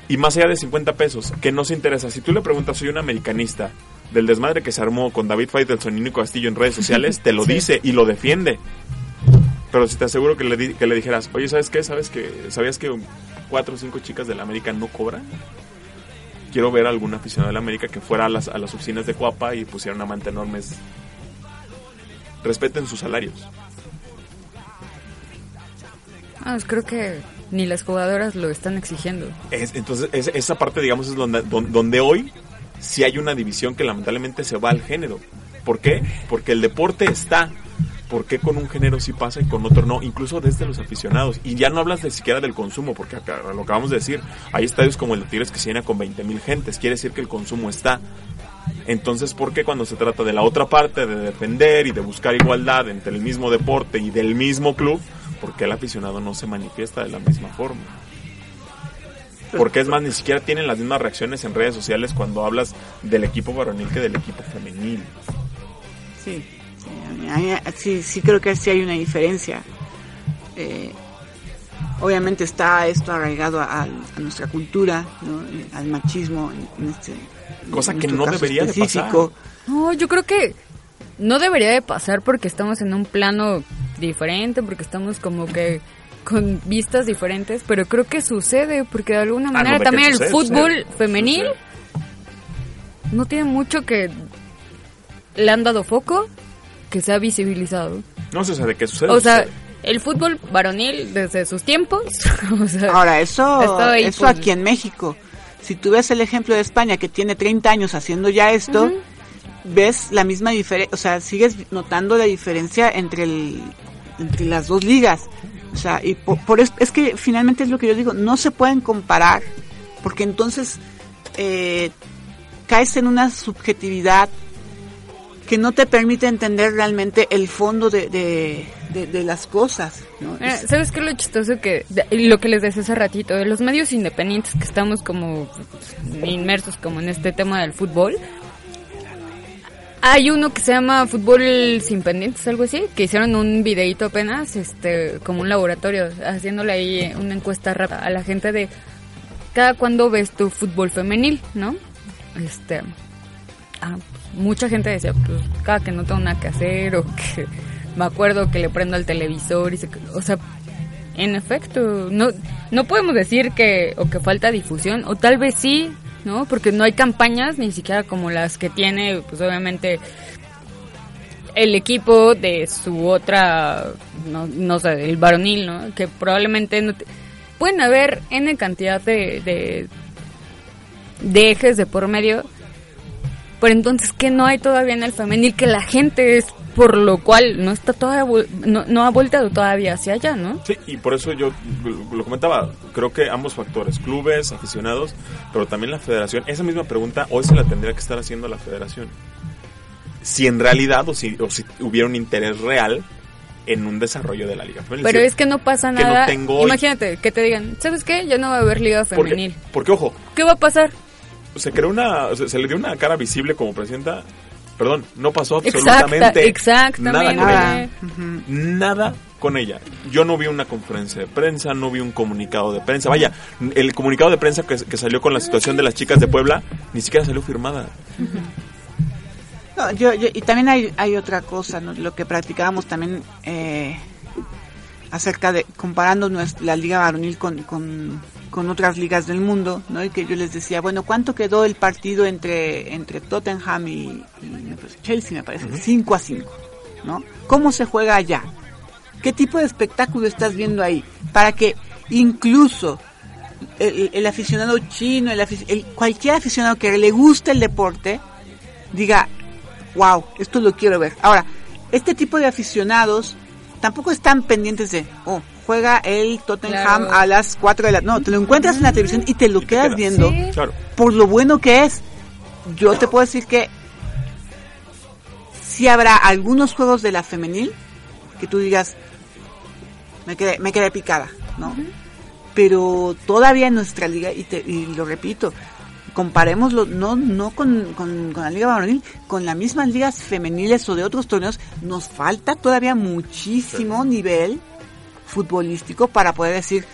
Y más allá de 50 pesos, que no se interesa. Si tú le preguntas, soy un americanista, del desmadre que se armó con David Faitelson y Nico Castillo en redes sociales, te lo Sí. dice y lo defiende. Pero si te aseguro que le, di- que le dijeras, oye, ¿sabes qué? ¿Sabes que, ¿Sabías que cuatro o cinco chicas de la América no cobran? Quiero ver a algún aficionado de la América que fuera a las, a las oficinas de Cuapa y pusiera una manta enorme. Respeten sus salarios. Ah, pues creo que ni las jugadoras lo están exigiendo. Es- entonces, es- esa parte, digamos, es donde, don- donde hoy sí hay una división que lamentablemente se va al género. ¿Por qué? Porque el deporte está. ¿Por qué con un género sí pasa y con otro no? Incluso desde los aficionados. Y ya no hablas ni siquiera del consumo, porque acá, lo acabamos de decir. Hay estadios como el de Tigres que se llena con 20 mil gentes. Quiere decir que el consumo está. Entonces, ¿por qué cuando se trata de la otra parte, de defender y de buscar igualdad entre el mismo deporte y del mismo club, por qué el aficionado no se manifiesta de la misma forma? Porque es más, ni siquiera tienen las mismas reacciones en redes sociales cuando hablas del equipo varonil que del equipo femenil. Sí, sí, sí, sí creo que sí hay una diferencia. Eh, obviamente está esto arraigado a, a nuestra cultura, ¿no? Al machismo, en, en este Cosa en que no debería de específico. No, yo creo que no debería de pasar porque estamos en un plano diferente, porque estamos como que con vistas diferentes, pero creo que sucede porque de alguna Ah, manera no, también el fútbol sucede, femenil sucede. no tiene mucho que le han dado foco que se ha visibilizado. No sé o sea, de qué sucede. O sea, el fútbol varonil desde sus tiempos, o sea, Ahora, eso, ahí, eso pues. aquí en México. Si tú ves el ejemplo de España, que tiene 30 años haciendo ya esto, ves la misma diferencia, o sea, sigues notando la diferencia entre, el, entre las dos ligas. O sea, y por, por es, es que finalmente es lo que yo digo, no se pueden comparar, porque entonces eh, caes en una subjetividad que no te permite entender realmente el fondo de, de, de- de las cosas. ¿no? Mira, Es- ¿Sabes qué es lo chistoso que lo que les decía hace ratito de los medios independientes que estamos como inmersos como en este tema del fútbol? Hay uno que se llama Fútbol sin pendientes, algo así, que hicieron un videito apenas, este, como un laboratorio, haciéndole ahí una encuesta rápida a la gente de cada cuándo ves tu fútbol femenil, ¿no? Este, ah, mucha gente decía, pues cada que no tengo nada que hacer o que me acuerdo que le prendo al televisor y se, o sea, en efecto, no no podemos decir que o que falta difusión o tal vez sí, ¿no? Porque no hay campañas ni siquiera como las que tiene pues obviamente el equipo de su otra no, no sé, el varonil, ¿no? Que probablemente no pueden haber n cantidad de de ejes de por medio pero entonces, ¿qué no hay todavía en el femenil? Que la gente es por lo cual no está todavía no, no ha volteado todavía hacia allá, ¿no? Sí, y por eso yo lo comentaba, creo que ambos factores, clubes, aficionados, pero también la federación, esa misma pregunta hoy se la tendría que estar haciendo la federación. Si en realidad o si, o si hubiera un interés real en un desarrollo de la liga femenil. Pero es que no pasa que no nada. tengo. Imagínate que te digan, ¿sabes qué? Ya no va a haber liga porque, femenil. porque, ojo, ¿Qué va a pasar? Se creó una, o sea, se le dio una cara visible como presidenta, perdón, no pasó Exacta, absolutamente exactamente. nada con Nada. ella. Nada con ella. Yo no vi una conferencia de prensa, no vi un comunicado de prensa. Vaya, el comunicado de prensa que, que salió con la situación de las chicas de Puebla ni siquiera salió firmada. No, yo, yo- y también hay, hay otra cosa, ¿no? lo que practicábamos también eh, acerca de comparando nues- la liga varonil con, con, con otras ligas del mundo, ¿no? Y que yo les decía, bueno, ¿cuánto quedó el partido entre, entre Tottenham y, y me parece, Chelsea, me parece? 5 a 5, ¿no? ¿Cómo se juega allá? ¿Qué tipo de espectáculo estás viendo ahí? Para que incluso el, el aficionado chino, el, el- cualquier aficionado que le guste el deporte, diga, wow, esto lo quiero ver. Ahora, este tipo de aficionados tampoco están pendientes de, oh, juega el Tottenham Claro. a las 4 de la... No, te lo encuentras en la televisión y te lo quedas quedas. viendo Sí. Claro. por lo bueno que es. Yo te puedo decir que si habrá algunos juegos de la femenil que tú digas, me quedé, me quedé picada, ¿no? Pero todavía en nuestra liga, y, te, y lo repito, comparémoslo no, no con, con, con la liga varonil, con las mismas ligas femeniles o de otros torneos, nos falta todavía muchísimo nivel futbolístico para poder decir,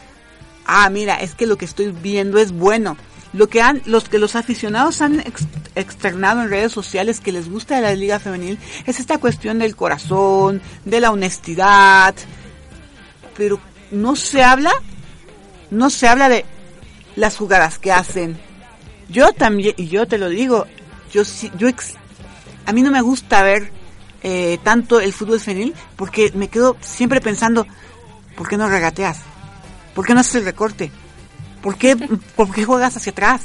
ah, mira, es que lo que estoy viendo es bueno. Lo que han, los que los aficionados han ex- externado en redes sociales que les gusta de la liga femenil es esta cuestión del corazón, de la honestidad, pero no se habla, no se habla de las jugadas que hacen. Yo también, y yo te lo digo, yo yo ex- a mí no me gusta ver eh, tanto el fútbol femenil porque me quedo siempre pensando, ¿por qué no regateas? ¿Por qué no haces el recorte? ¿Por qué, por qué juegas hacia atrás?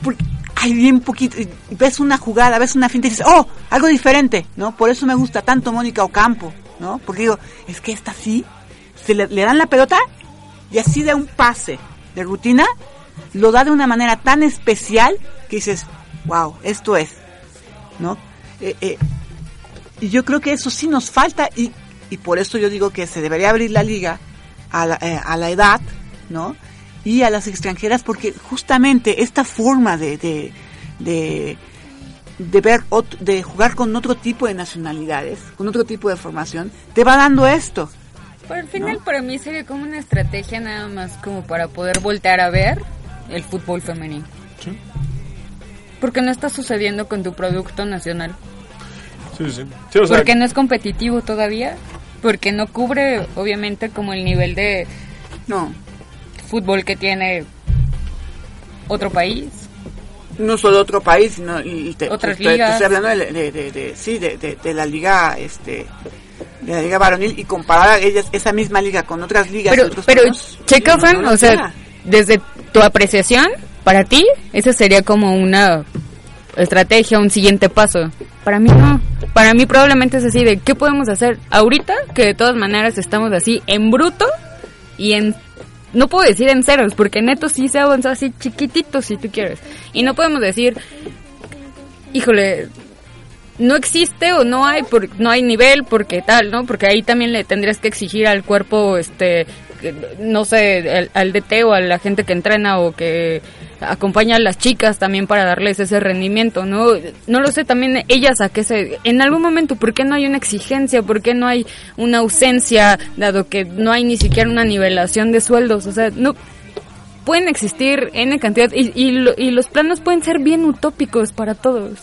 Porque hay bien poquito, ves una jugada, ves una finta y dices, oh, algo diferente, ¿no? Por eso me gusta tanto Mónica Ocampo, ¿no? Porque digo, es que esta sí, se le, dan la pelota y así de un pase de rutina, lo da de una manera tan especial que dices, wow, esto es, ¿no? Eh, eh, y yo creo que eso sí nos falta y, y por eso yo digo que se debería abrir la liga a la, eh, a la edad, ¿no? Y a las extranjeras porque justamente esta forma de, de, de, de ver, ot- de jugar con otro tipo de nacionalidades, con otro tipo de formación, te va dando esto. Pero al final para mí sería como una estrategia nada más como para poder voltear a ver el fútbol femenino. Sí. Porque no está sucediendo con tu producto nacional. Sí, sí. Sí, o sea, Porque no es competitivo todavía. Porque no cubre, obviamente, como el nivel de No, fútbol que tiene otro país. no solo otro país, sino y te, Otras te- te ligas. estoy hablando de, de- de- de- sí, de, de- de la liga, este, de la liga varonil y comparar a ellas, esa misma liga con otras ligas. Pero, otros pero checa, no, Fran, no nos o sea, desde tu apreciación, para ti, esa sería como una estrategia, un siguiente paso. Para mí no. Para mí probablemente es así de, ¿qué podemos hacer ahorita? Que de todas maneras estamos así en bruto y en... No puedo decir en ceros, porque neto sí se avanzó así chiquitito si tú quieres. Y no podemos decir, híjole, no existe o no hay por, no hay nivel porque tal, ¿no? Porque ahí también le tendrías que exigir al cuerpo este no sé, al, al DT o a la gente que entrena o que acompaña a las chicas también para darles ese rendimiento, ¿no? No lo sé también ellas a qué se en algún momento por qué no hay una exigencia, por qué no hay una ausencia dado que no hay ni siquiera una nivelación de sueldos, o sea, no pueden existir N cantidad y, y, lo- y los planos pueden ser bien utópicos para todos.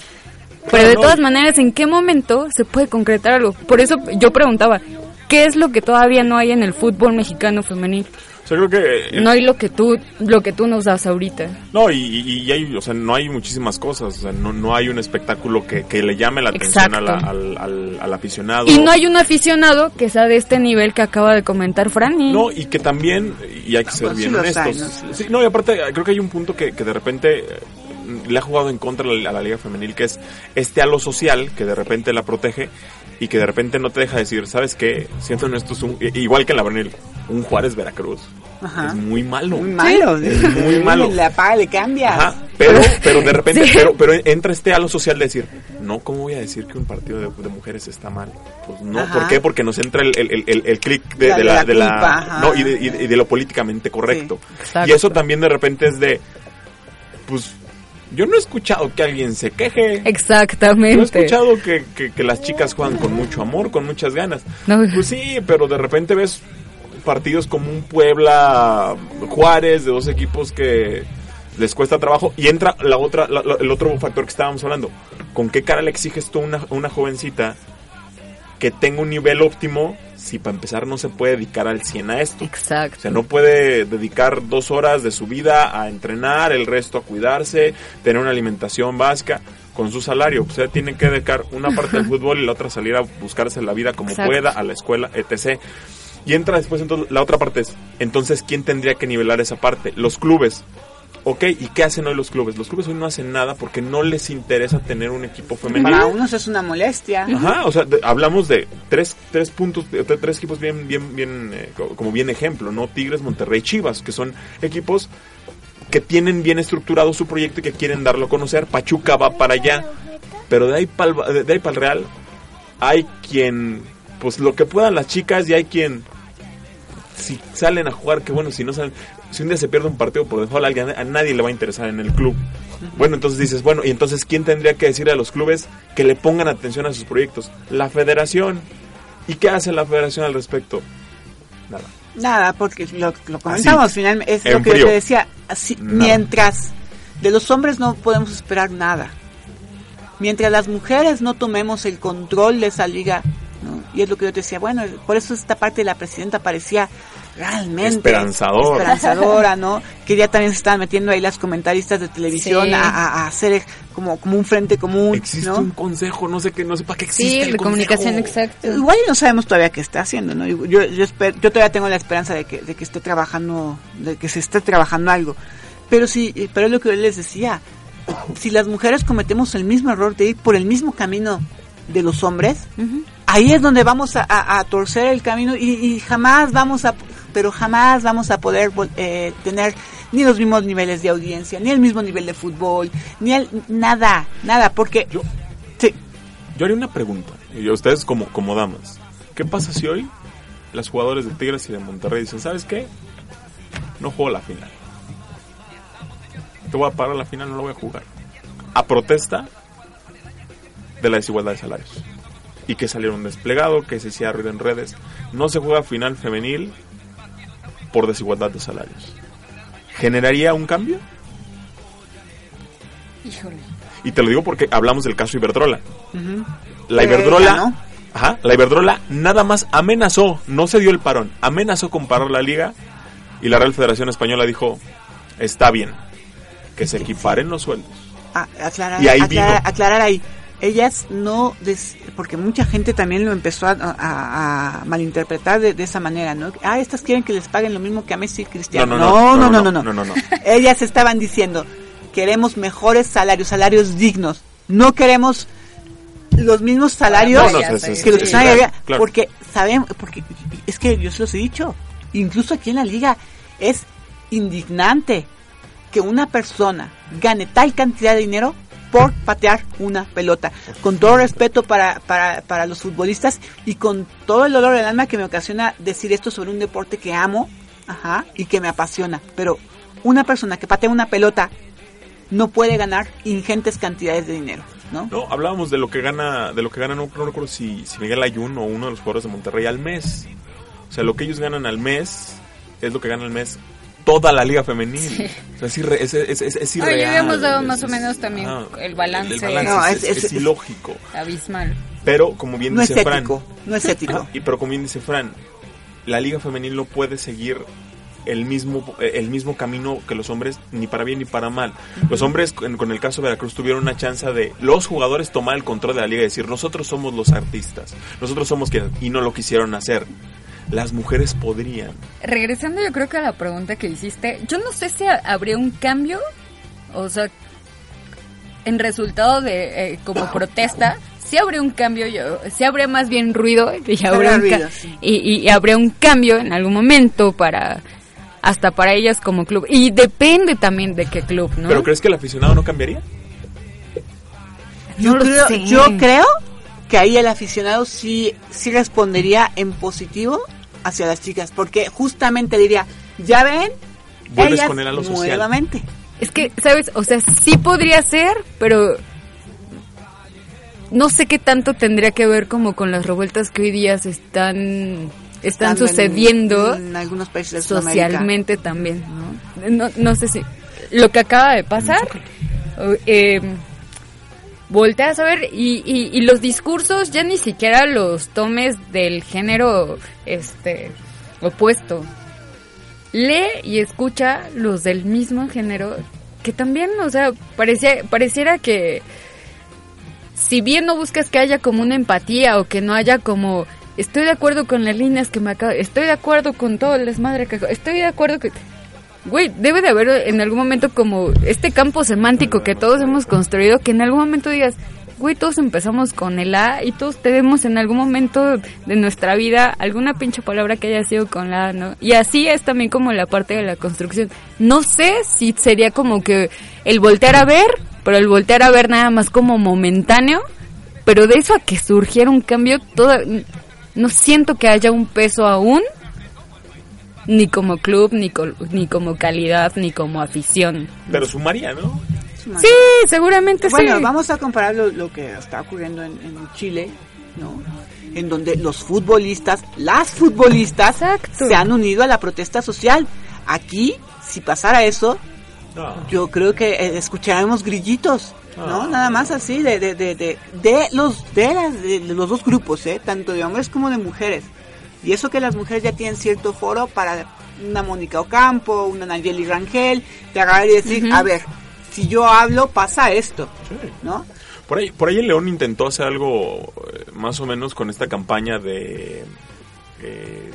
Pero de todas maneras, ¿en qué momento se puede concretar algo? Por eso yo preguntaba, ¿qué es lo que todavía no hay en el fútbol mexicano femenil? O sea, creo que... eh, No hay lo que tú lo que tú nos das ahorita. No, y, y- y hay, o sea, no hay muchísimas cosas, o sea, no, no hay un espectáculo que, que le llame la atención a la- Exacto. al, al- al aficionado. Y no hay un aficionado que sea de este nivel que acaba de comentar Franny. No, y que también, y hay que ser pues bien honestos. hay, ¿no? Sí los Sí, no, y aparte, creo que hay un punto que, que de repente, eh, le ha jugado en contra a la, a la liga femenil, que es este halo social que de repente la protege y que de repente no te deja decir, ¿sabes qué? Siento esto es un, igual que en la varonil, un Juárez Veracruz. Ajá. Es muy malo. Muy malo. Es muy malo. Le apaga, le cambia. Ajá, pero, pero de repente, Sí. pero, pero entra este halo social de decir, no, ¿cómo voy a decir que un partido de, de mujeres está mal? Pues no, Ajá. ¿por qué? Porque nos entra el, el, el, el clic de, La- de la, la de la- no, y de, y de- y de lo políticamente correcto. Exacto. Y eso también de repente es de, pues, yo no he escuchado que alguien se queje. Yo he Exactamente. escuchado que, que, que las chicas juegan con mucho amor, con muchas ganas. No. Pues sí, pero de repente ves partidos como un Puebla, Juárez, de dos equipos que les cuesta trabajo. Y entra la otra, la- la- el otro factor que estábamos hablando. ¿Con qué cara le exiges tú a una, a una jovencita que tenga un nivel óptimo si para empezar no se puede dedicar al 100 a esto? O Exacto. sea, no puede dedicar dos horas de su vida a entrenar, el resto a cuidarse, tener una alimentación básica con su salario. O sea, tiene que dedicar una parte al fútbol y la otra salir a buscarse la vida como Exacto. pueda, a la escuela, etc. Y entra después, entonces, la otra parte es, entonces, ¿quién tendría que nivelar esa parte? Los clubes. Ok, ¿y qué hacen hoy los clubes? Los clubes hoy no hacen nada porque no les interesa tener un equipo femenino. Para unos es una molestia. Ajá, o sea, de- hablamos de tres, tres puntos, de, de tres equipos bien, bien, bien, eh, co- como bien ejemplo, ¿no? Tigres, Monterrey, Chivas, que son equipos que tienen bien estructurado su proyecto y que quieren darlo a conocer. Pachuca va para allá, pero de ahí para el, de ahí pa'l Real hay quien, pues lo que puedan las chicas y hay quien, si salen a jugar, que bueno, si no salen, si un día se pierde un partido por default, a, alguien, a nadie le va a interesar en el club. Bueno, entonces dices, bueno, y entonces ¿quién tendría que decirle a los clubes que le pongan atención a sus proyectos? La federación. ¿Y qué hace la federación al respecto? Nada. Nada, porque lo, lo comentamos finalmente, es lo que yo te decía, así, mientras de los hombres no podemos esperar nada. Mientras las mujeres no tomemos el control de esa liga, ¿no? y es lo que yo te decía, bueno, por eso esta parte de la presidenta parecía realmente Esperanzadora. esperanzadora, ¿no? Que ya también se estaban metiendo ahí las comentaristas de televisión Sí. a, hacer como, como un frente común, Existe ¿no? un consejo, no sé qué, no sé para qué existe. Sí, el de comunicación exacto. Igual no sabemos todavía qué está haciendo, ¿no? Yo, yo, yo esper- yo todavía tengo la esperanza de que, de que esté trabajando, de que se esté trabajando algo. Pero sí, eh, pero es lo que yo les decía, si las mujeres cometemos el mismo error de ir por el mismo camino de los hombres, ahí es donde vamos a, a- a torcer el camino y, y jamás vamos a, pero jamás vamos a poder eh, tener ni los mismos niveles de audiencia, ni el mismo nivel de fútbol, ni el, nada, nada, porque Yo, sí, yo haría una pregunta, y a ustedes como, como damas. ¿Qué pasa si hoy las jugadoras de Tigres y de Monterrey dicen, ¿sabes qué? No juego la final. Te voy a parar la final, no la voy a jugar. A protesta de la desigualdad de salarios. Y que salieron desplegado, que se hacía ruido en redes. No se juega final femenil por desigualdad de salarios. ¿Generaría un cambio? Híjole. Y te lo digo porque hablamos del caso Iberdrola. La Eh, Iberdrola, ganó. ajá, la Iberdrola nada más amenazó, no se dio el parón, amenazó con parar la liga y la Real Federación Española dijo, está bien, que se equiparen los sueldos. aclarar, Y ahí aclarar, vino. aclarar ahí. Ellas no, des- porque mucha gente también lo empezó a, a- a malinterpretar de, de esa manera, ¿no? Ah, estas quieren que les paguen lo mismo que a Messi y Cristiano. No, No, no, no, no, no. no, no, no. Ellas estaban diciendo, queremos mejores salarios, salarios dignos. No queremos los mismos salarios sí, sí, que los que están allá, porque sabemos, porque es que yo se los he dicho, incluso aquí en la liga es indignante que una persona gane tal cantidad de dinero por patear una pelota. Con todo respeto para, para, para los futbolistas y con todo el dolor del alma que me ocasiona decir esto sobre un deporte que amo y que me apasiona. Pero una persona que patea una pelota no puede ganar ingentes cantidades de dinero. ¿no? No, hablábamos de lo que gana, de lo que gana, no, no recuerdo si, si Miguel Ayun o uno de los jugadores de Monterrey al mes. O sea, lo que ellos ganan al mes es lo que gana al mes toda la liga femenil. O sea, es, irre- es, es, es, es Oye, irreal. ya habíamos dado más o menos también ajá. el balance. El, balance No, es, es- es- es- es ilógico. Abismal. Pero, como bien No es dice Fran, ético, no es ético. Y pero como bien dice Fran, la liga femenil no puede seguir el mismo el mismo camino que los hombres ni para bien ni para mal. Los hombres con, con el caso de Veracruz tuvieron una chance de los jugadores tomar el control de la liga y decir, "Nosotros somos los artistas. Nosotros somos quienes" y no lo quisieron hacer. Las mujeres podrían. Regresando yo creo que a la pregunta que hiciste, yo no sé si ha- habría un cambio, o sea, en resultado de eh, como protesta, sí habría un cambio, yo, sí habría más bien ruido y habría, un, ruido, ca- sí. y, y habría un cambio en algún momento para hasta para ellas como club y depende también de qué club, ¿no? ¿Pero crees que el aficionado no cambiaría? Yo No creo, yo creo que ahí el aficionado sí, sí respondería en positivo hacia las chicas, porque justamente diría, ya ven, Vuelves ellas con social. nuevamente. Es que, ¿sabes? O sea, sí podría ser, pero no sé qué tanto tendría que ver como con las revueltas que hoy día se están, están sucediendo en, algunos países de Sudamérica. socialmente también, ¿no? ¿no? No sé si lo que acaba de pasar, o, eh, volteas a ver y, y, y los discursos ya ni siquiera los tomes del género este opuesto. Lee y escucha los del mismo género que también, o sea, parecía, pareciera que si bien no buscas que haya como una empatía o que no haya como estoy de acuerdo con las líneas que me acabo, estoy de acuerdo con todo el desmadre que estoy de acuerdo que güey, debe de haber en algún momento como este campo semántico que todos hemos construido que en algún momento digas, güey, todos empezamos con el A y todos tenemos en algún momento de nuestra vida alguna pinche palabra que haya sido con la A, ¿no? Y así es también como la parte de la construcción. No sé si sería como que el voltear a ver, pero el voltear a ver nada más como momentáneo, pero de eso a que surgiera un cambio, toda, no siento que haya un peso aún, ni como club, ni, col- ni como calidad, ni como afición. Pero sumaría, ¿no? Sí, seguramente Bueno, sí. vamos a comparar lo, lo que está ocurriendo en, en Chile, ¿no? En donde los futbolistas, las futbolistas, Exacto. se han unido a la protesta social. Aquí, si pasara eso, No. yo creo que eh, escucharemos grillitos, ¿no? Nada más así de de, de, de, de los de, las, de los dos grupos, ¿eh? Tanto de hombres como de mujeres. Y eso que las mujeres ya tienen cierto foro para una Mónica Ocampo, una Nayeli Rangel, de agarrar y decir, a ver, si yo hablo pasa esto, Sí. ¿no? Por ahí, por ahí el León intentó hacer algo eh, más o menos con esta campaña de... eh,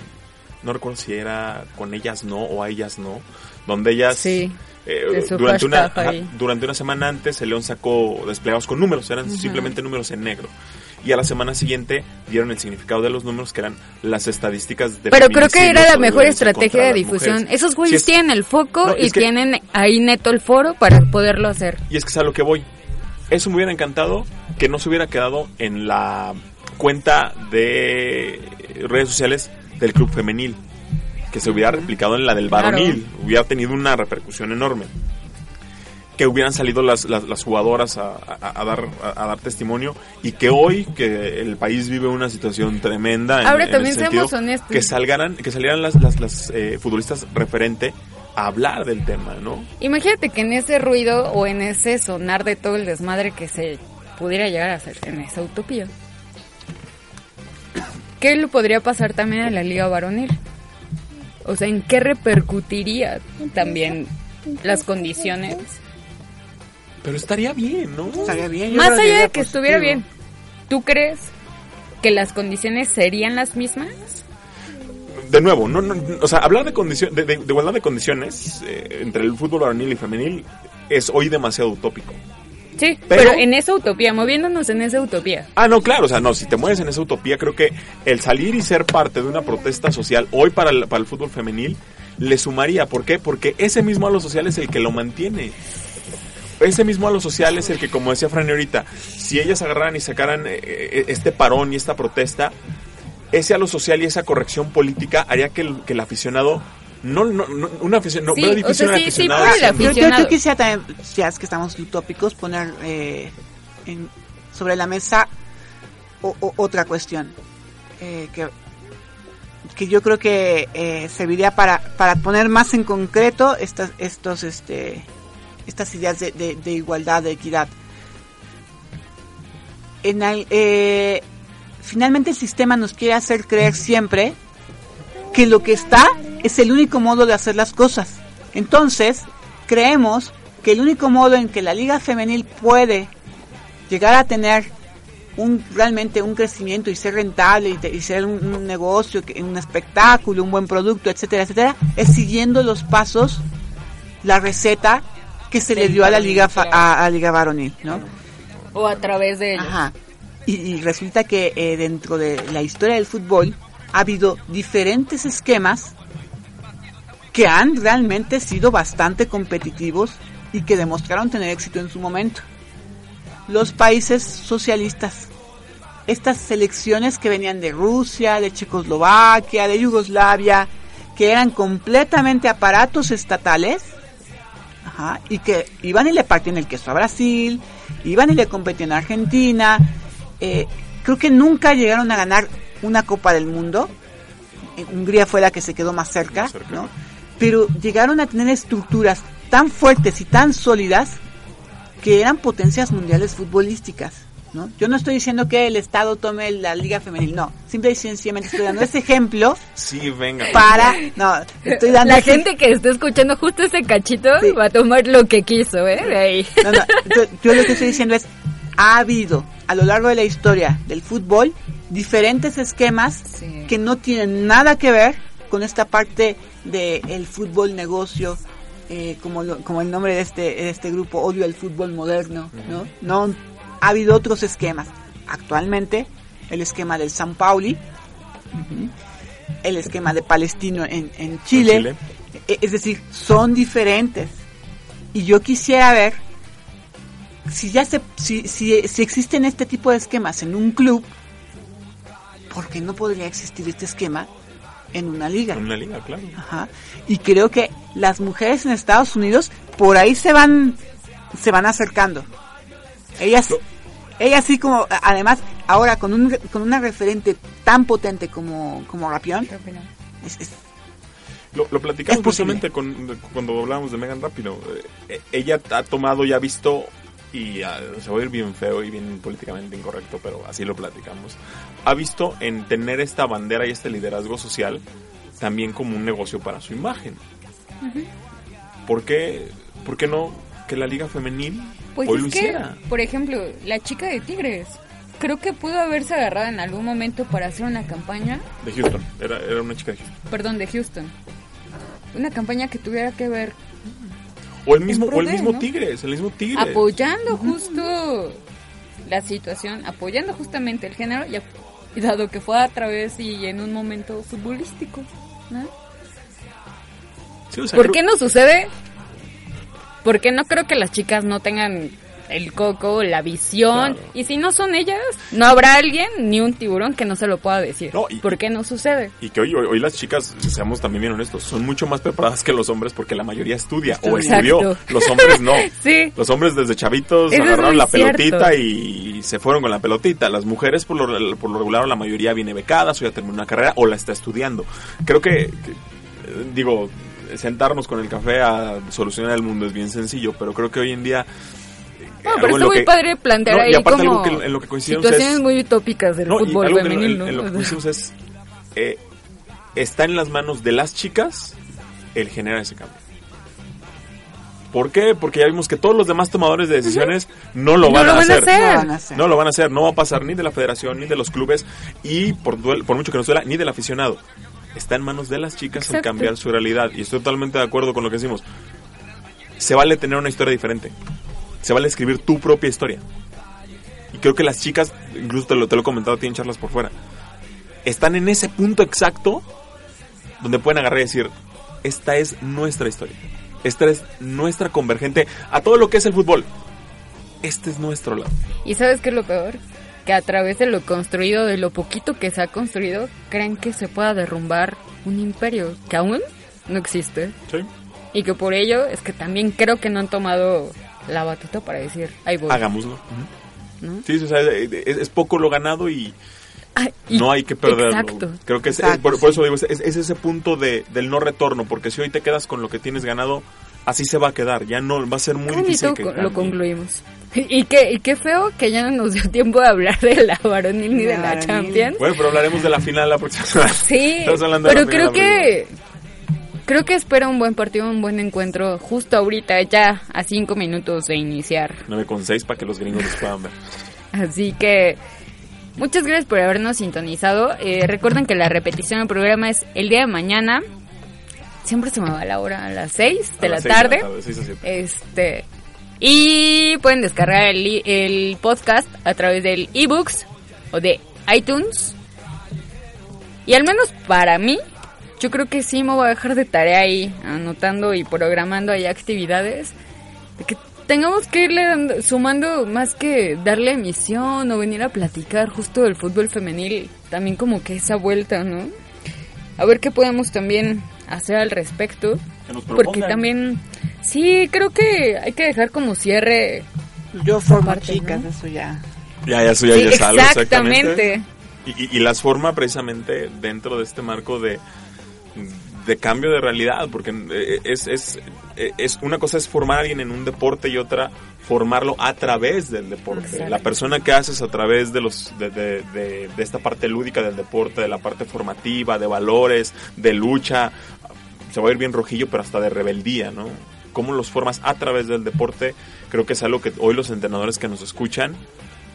no recuerdo si era con ellas no o a ellas no, donde ellas... Sí, eh, durante, una, ajá, durante una semana antes el León sacó desplegados con números, eran simplemente números en negro. Y a la semana siguiente dieron el significado de los números que eran las estadísticas de Pero creo que era la mejor estrategia de difusión. mujeres. Esos Sí, güeyes es- tienen el foco No, y que- tienen ahí neto el foro para poderlo hacer. Y es que es a lo que voy. Eso me hubiera encantado que no se hubiera quedado en la cuenta de redes sociales del club femenil. Que se hubiera replicado en la del Claro. varonil. Hubiera tenido una repercusión enorme. Que hubieran salido las, las, las jugadoras a, a- a dar, a, a dar testimonio. Y que hoy, que el país vive una situación tremenda. en- Ahora en también ese sentido, seamos honestos. Que salgaran, que salieran las, las, las eh, futbolistas referente a hablar del tema, ¿no? Imagínate que en ese ruido o en ese sonar de todo el desmadre que se pudiera llegar a hacer en esa utopía. ¿Qué le podría pasar también a la liga varonil? O sea, ¿en qué repercutiría también las condiciones? Pero estaría bien, ¿no? Estaría bien. yo Más allá de que estuviera bien, ¿tú crees que las condiciones serían las mismas? de nuevo, no, no, o sea, hablar de, condición, de, de- de igualdad de condiciones eh, entre el fútbol varonil y femenil es hoy demasiado utópico. Sí, Pero- pero, en esa utopía, moviéndonos en esa utopía. Ah, no, claro, o sea, no, si te mueves en esa utopía, creo que el salir y ser parte de una protesta social hoy para el, para el fútbol femenil le sumaría. ¿Por qué? Porque ese mismo halo social es el que lo mantiene. Ese mismo halo social es el que, como decía Fran ahorita, si ellas agarraran y sacaran eh, eh, este parón y esta protesta, ese halo social y esa corrección política haría que el, que el aficionado no, no, no una afición, no, Sí, o sea, sí, sí, Yo, yo, aficionado. yo quisiera también, ya es que estamos utópicos, poner eh, en- sobre la mesa o- o- otra cuestión eh, que, que yo creo que eh, serviría para, para poner más en concreto estas, estos, este, estas ideas de, de- de igualdad, de equidad. En el, eh, finalmente el sistema nos quiere hacer creer siempre que lo que está es el único modo de hacer las cosas. Entonces, creemos que el único modo en que la liga femenil puede llegar a tener un realmente un crecimiento y ser rentable y, te- y ser un, un negocio, un espectáculo, un buen producto, etcétera, etcétera, es siguiendo los pasos, la receta que se le dio a la liga a, a liga varonil, ¿no? O a través de ellos. Ajá. Y, y resulta que eh, dentro de la historia del fútbol ha habido diferentes esquemas que han realmente sido bastante competitivos y que demostraron tener éxito en su momento. Los países socialistas, estas selecciones que venían de Rusia, de Checoslovaquia, de Yugoslavia, que eran completamente aparatos estatales, Ajá, y que iban y le partían el queso a Brasil, iban y le competían a Argentina. eh, creo que nunca llegaron a ganar una Copa del Mundo. Eh, Hungría fue la que se quedó más cerca, Más cerca. ¿no? Pero llegaron a tener estructuras tan fuertes y tan sólidas que eran potencias mundiales futbolísticas. ¿No? Yo no estoy diciendo que el Estado tome la Liga Femenil, no. Simple y sencillamente estoy dando ese ejemplo Sí, venga. para... No, estoy dando La ese- gente que está escuchando justo ese cachito Sí. va a tomar lo que quiso, ¿eh? De ahí. No, no, yo, yo lo que estoy diciendo es, ha habido a lo largo de la historia del fútbol diferentes esquemas Sí. que no tienen nada que ver con esta parte del fútbol negocio, eh, como, lo- como el nombre de este, de este grupo, odio al fútbol moderno, ¿no? No, ha habido otros esquemas. Actualmente, el esquema del San Pauli, el esquema de Palestino en, en Chile, Chile. e- es decir, son diferentes. Y yo quisiera ver si ya se, si, si, si existen este tipo de esquemas en un club, ¿por qué no podría existir este esquema en una liga? En una liga, claro. Ajá. Y creo que las mujeres en Estados Unidos por ahí se van se van acercando. Ellas No. Ellas sí como además ahora con un con una referente tan potente como como Rapión es- es- Lo, lo platicamos Es justamente con, cuando hablábamos de Megan Rápido. Eh, ella ha tomado y ha visto, y ah, se va a ir bien feo y bien políticamente incorrecto, pero así lo platicamos. Ha visto en tener esta bandera y este liderazgo social también como un negocio para su imagen. ¿Por qué, por qué no que la liga femenil Pues hoy lo que, hiciera? por ejemplo, la chica de Tigres, creo que pudo haberse agarrado en algún momento para hacer una campaña, De Houston, era, era una chica de Houston. perdón, de Houston. Una campaña que tuviera que ver O el mismo, o el de, mismo ¿no? Tigres, el mismo Tigres. apoyando justo la situación, apoyando justamente el género y, y dado que fue a través y en un momento futbolístico, ¿no? Sí, o sea, ¿Por creo- qué no sucede? Porque no creo que las chicas no tengan el coco, la visión. Claro. Y si no son ellas, no habrá alguien ni un tiburón que no se lo pueda decir. No, y- ¿Por qué no sucede? Y que hoy, hoy, hoy las chicas, seamos también bien honestos, son mucho más preparadas que los hombres porque la mayoría estudia o estudió. Los hombres no. Sí. Los hombres desde chavitos Eso agarraron la cierto. pelotita y se fueron con la pelotita. Las mujeres, por lo, por lo regular, la mayoría viene becada, o ya terminó una carrera o la está estudiando. Creo que, que, digo, sentarnos con el café a solucionar el mundo es bien sencillo, pero creo que hoy en día... eh, No, pero está muy que- padre plantear No, y ahí aparte como algo que- en lo que coincidimos situaciones es- muy utópicas del no, y fútbol algo femenil, en, ¿no? en lo que coincidimos es, eh, está en las manos de las chicas el generar ese cambio. ¿Por qué? Porque ya vimos que todos los demás tomadores de decisiones no lo No van, lo a, no van a hacer. No lo van a hacer, no va a pasar ni de la federación, ni de los clubes, y por, duel- por mucho que nos duela, ni del aficionado. Está en manos de las chicas el cambiar su realidad. Y estoy totalmente de acuerdo con lo que decimos. Se vale tener una historia diferente. Se vale escribir tu propia historia. Y creo que las chicas, incluso te lo, te lo he comentado a ti en charlas por fuera, están en ese punto exacto donde pueden agarrar y decir, esta es nuestra historia. Esta es nuestra convergente a todo lo que es el fútbol. Este es nuestro lado. ¿Y sabes qué es lo peor? Que a través de lo construido, de lo poquito que se ha construido, creen que se pueda derrumbar un imperio que aún no existe. ¿Sí? Y que por ello es que también creo que no han tomado la batuta para decir, ahí voy. Hagámoslo. ¿no? Sí, o sea, es, es poco lo ganado y Ah, y- no hay que perderlo. Exacto. Creo que es, Exacto, por, por sí. eso digo, es, es ese punto de, del no retorno, porque si hoy te quedas con lo que tienes ganado, así se va a quedar. Ya no va a ser muy difícil que lo concluimos. Y qué, y qué feo que ya no nos dio tiempo de hablar de la varonil ni de La varonil. Champions. Bueno, pero hablaremos de la final la próxima semana. Sí, Estamos hablando de pero la creo final, que creo que espera un buen partido, un buen encuentro justo ahorita, ya a cinco minutos de iniciar. 9 con 6 para que los gringos los puedan ver. Así que muchas gracias por habernos sintonizado. Eh, recuerden que la repetición del programa es el día de mañana siempre se me va la hora, a las 6 de, la, tarde. Este, y pueden descargar el, el podcast a través del ebooks o de iTunes. Y al menos para mí, yo creo que sí me voy a dejar de tarea ahí, anotando y programando ahí actividades. De que tengamos que irle sumando más que darle emisión o venir a platicar justo del fútbol femenil, también como que esa vuelta, ¿no? A ver qué podemos también hacer al respecto. porque también, sí, creo que hay que dejar como cierre. Yo formo chicas, eso ya. Ya, eso ya, es algo, exactamente. Y, y, las forma precisamente dentro de este marco de, de cambio de realidad, porque eh, es, es, eh, es, una cosa es formar a alguien en un deporte y otra formarlo a través del deporte. La persona que haces a través de los de, de, de, esta parte lúdica del deporte, de la parte formativa, de valores, de lucha, se va a ir bien rojillo, pero hasta de rebeldía, ¿no? Cómo los formas a través del deporte, creo que es algo que hoy los entrenadores que nos escuchan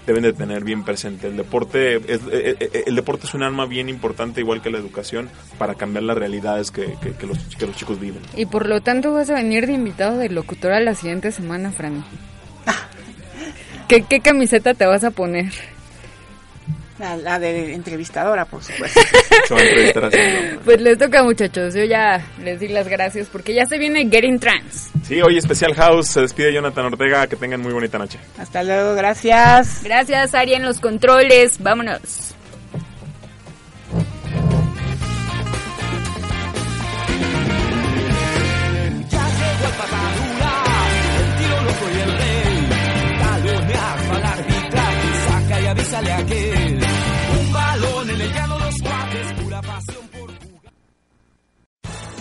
deben de tener bien presente. El deporte es, eh, eh, eh, el deporte es un arma bien importante, igual que la educación, para cambiar las realidades que, que, los, que los chicos viven. Y por lo tanto vas a venir de invitado de locutor a la siguiente semana, Franny. ¿Qué, ¿Qué camiseta te vas a poner? La, de entrevistadora, por supuesto. pues les toca, muchachos. Yo ya les di las gracias porque ya se viene Getting Trans. Sí, hoy Especial House. Se despide Jonathan Ortega. Que tengan muy bonita noche. Hasta luego, gracias. Gracias, Ari, en los controles. Vámonos. sale aquel.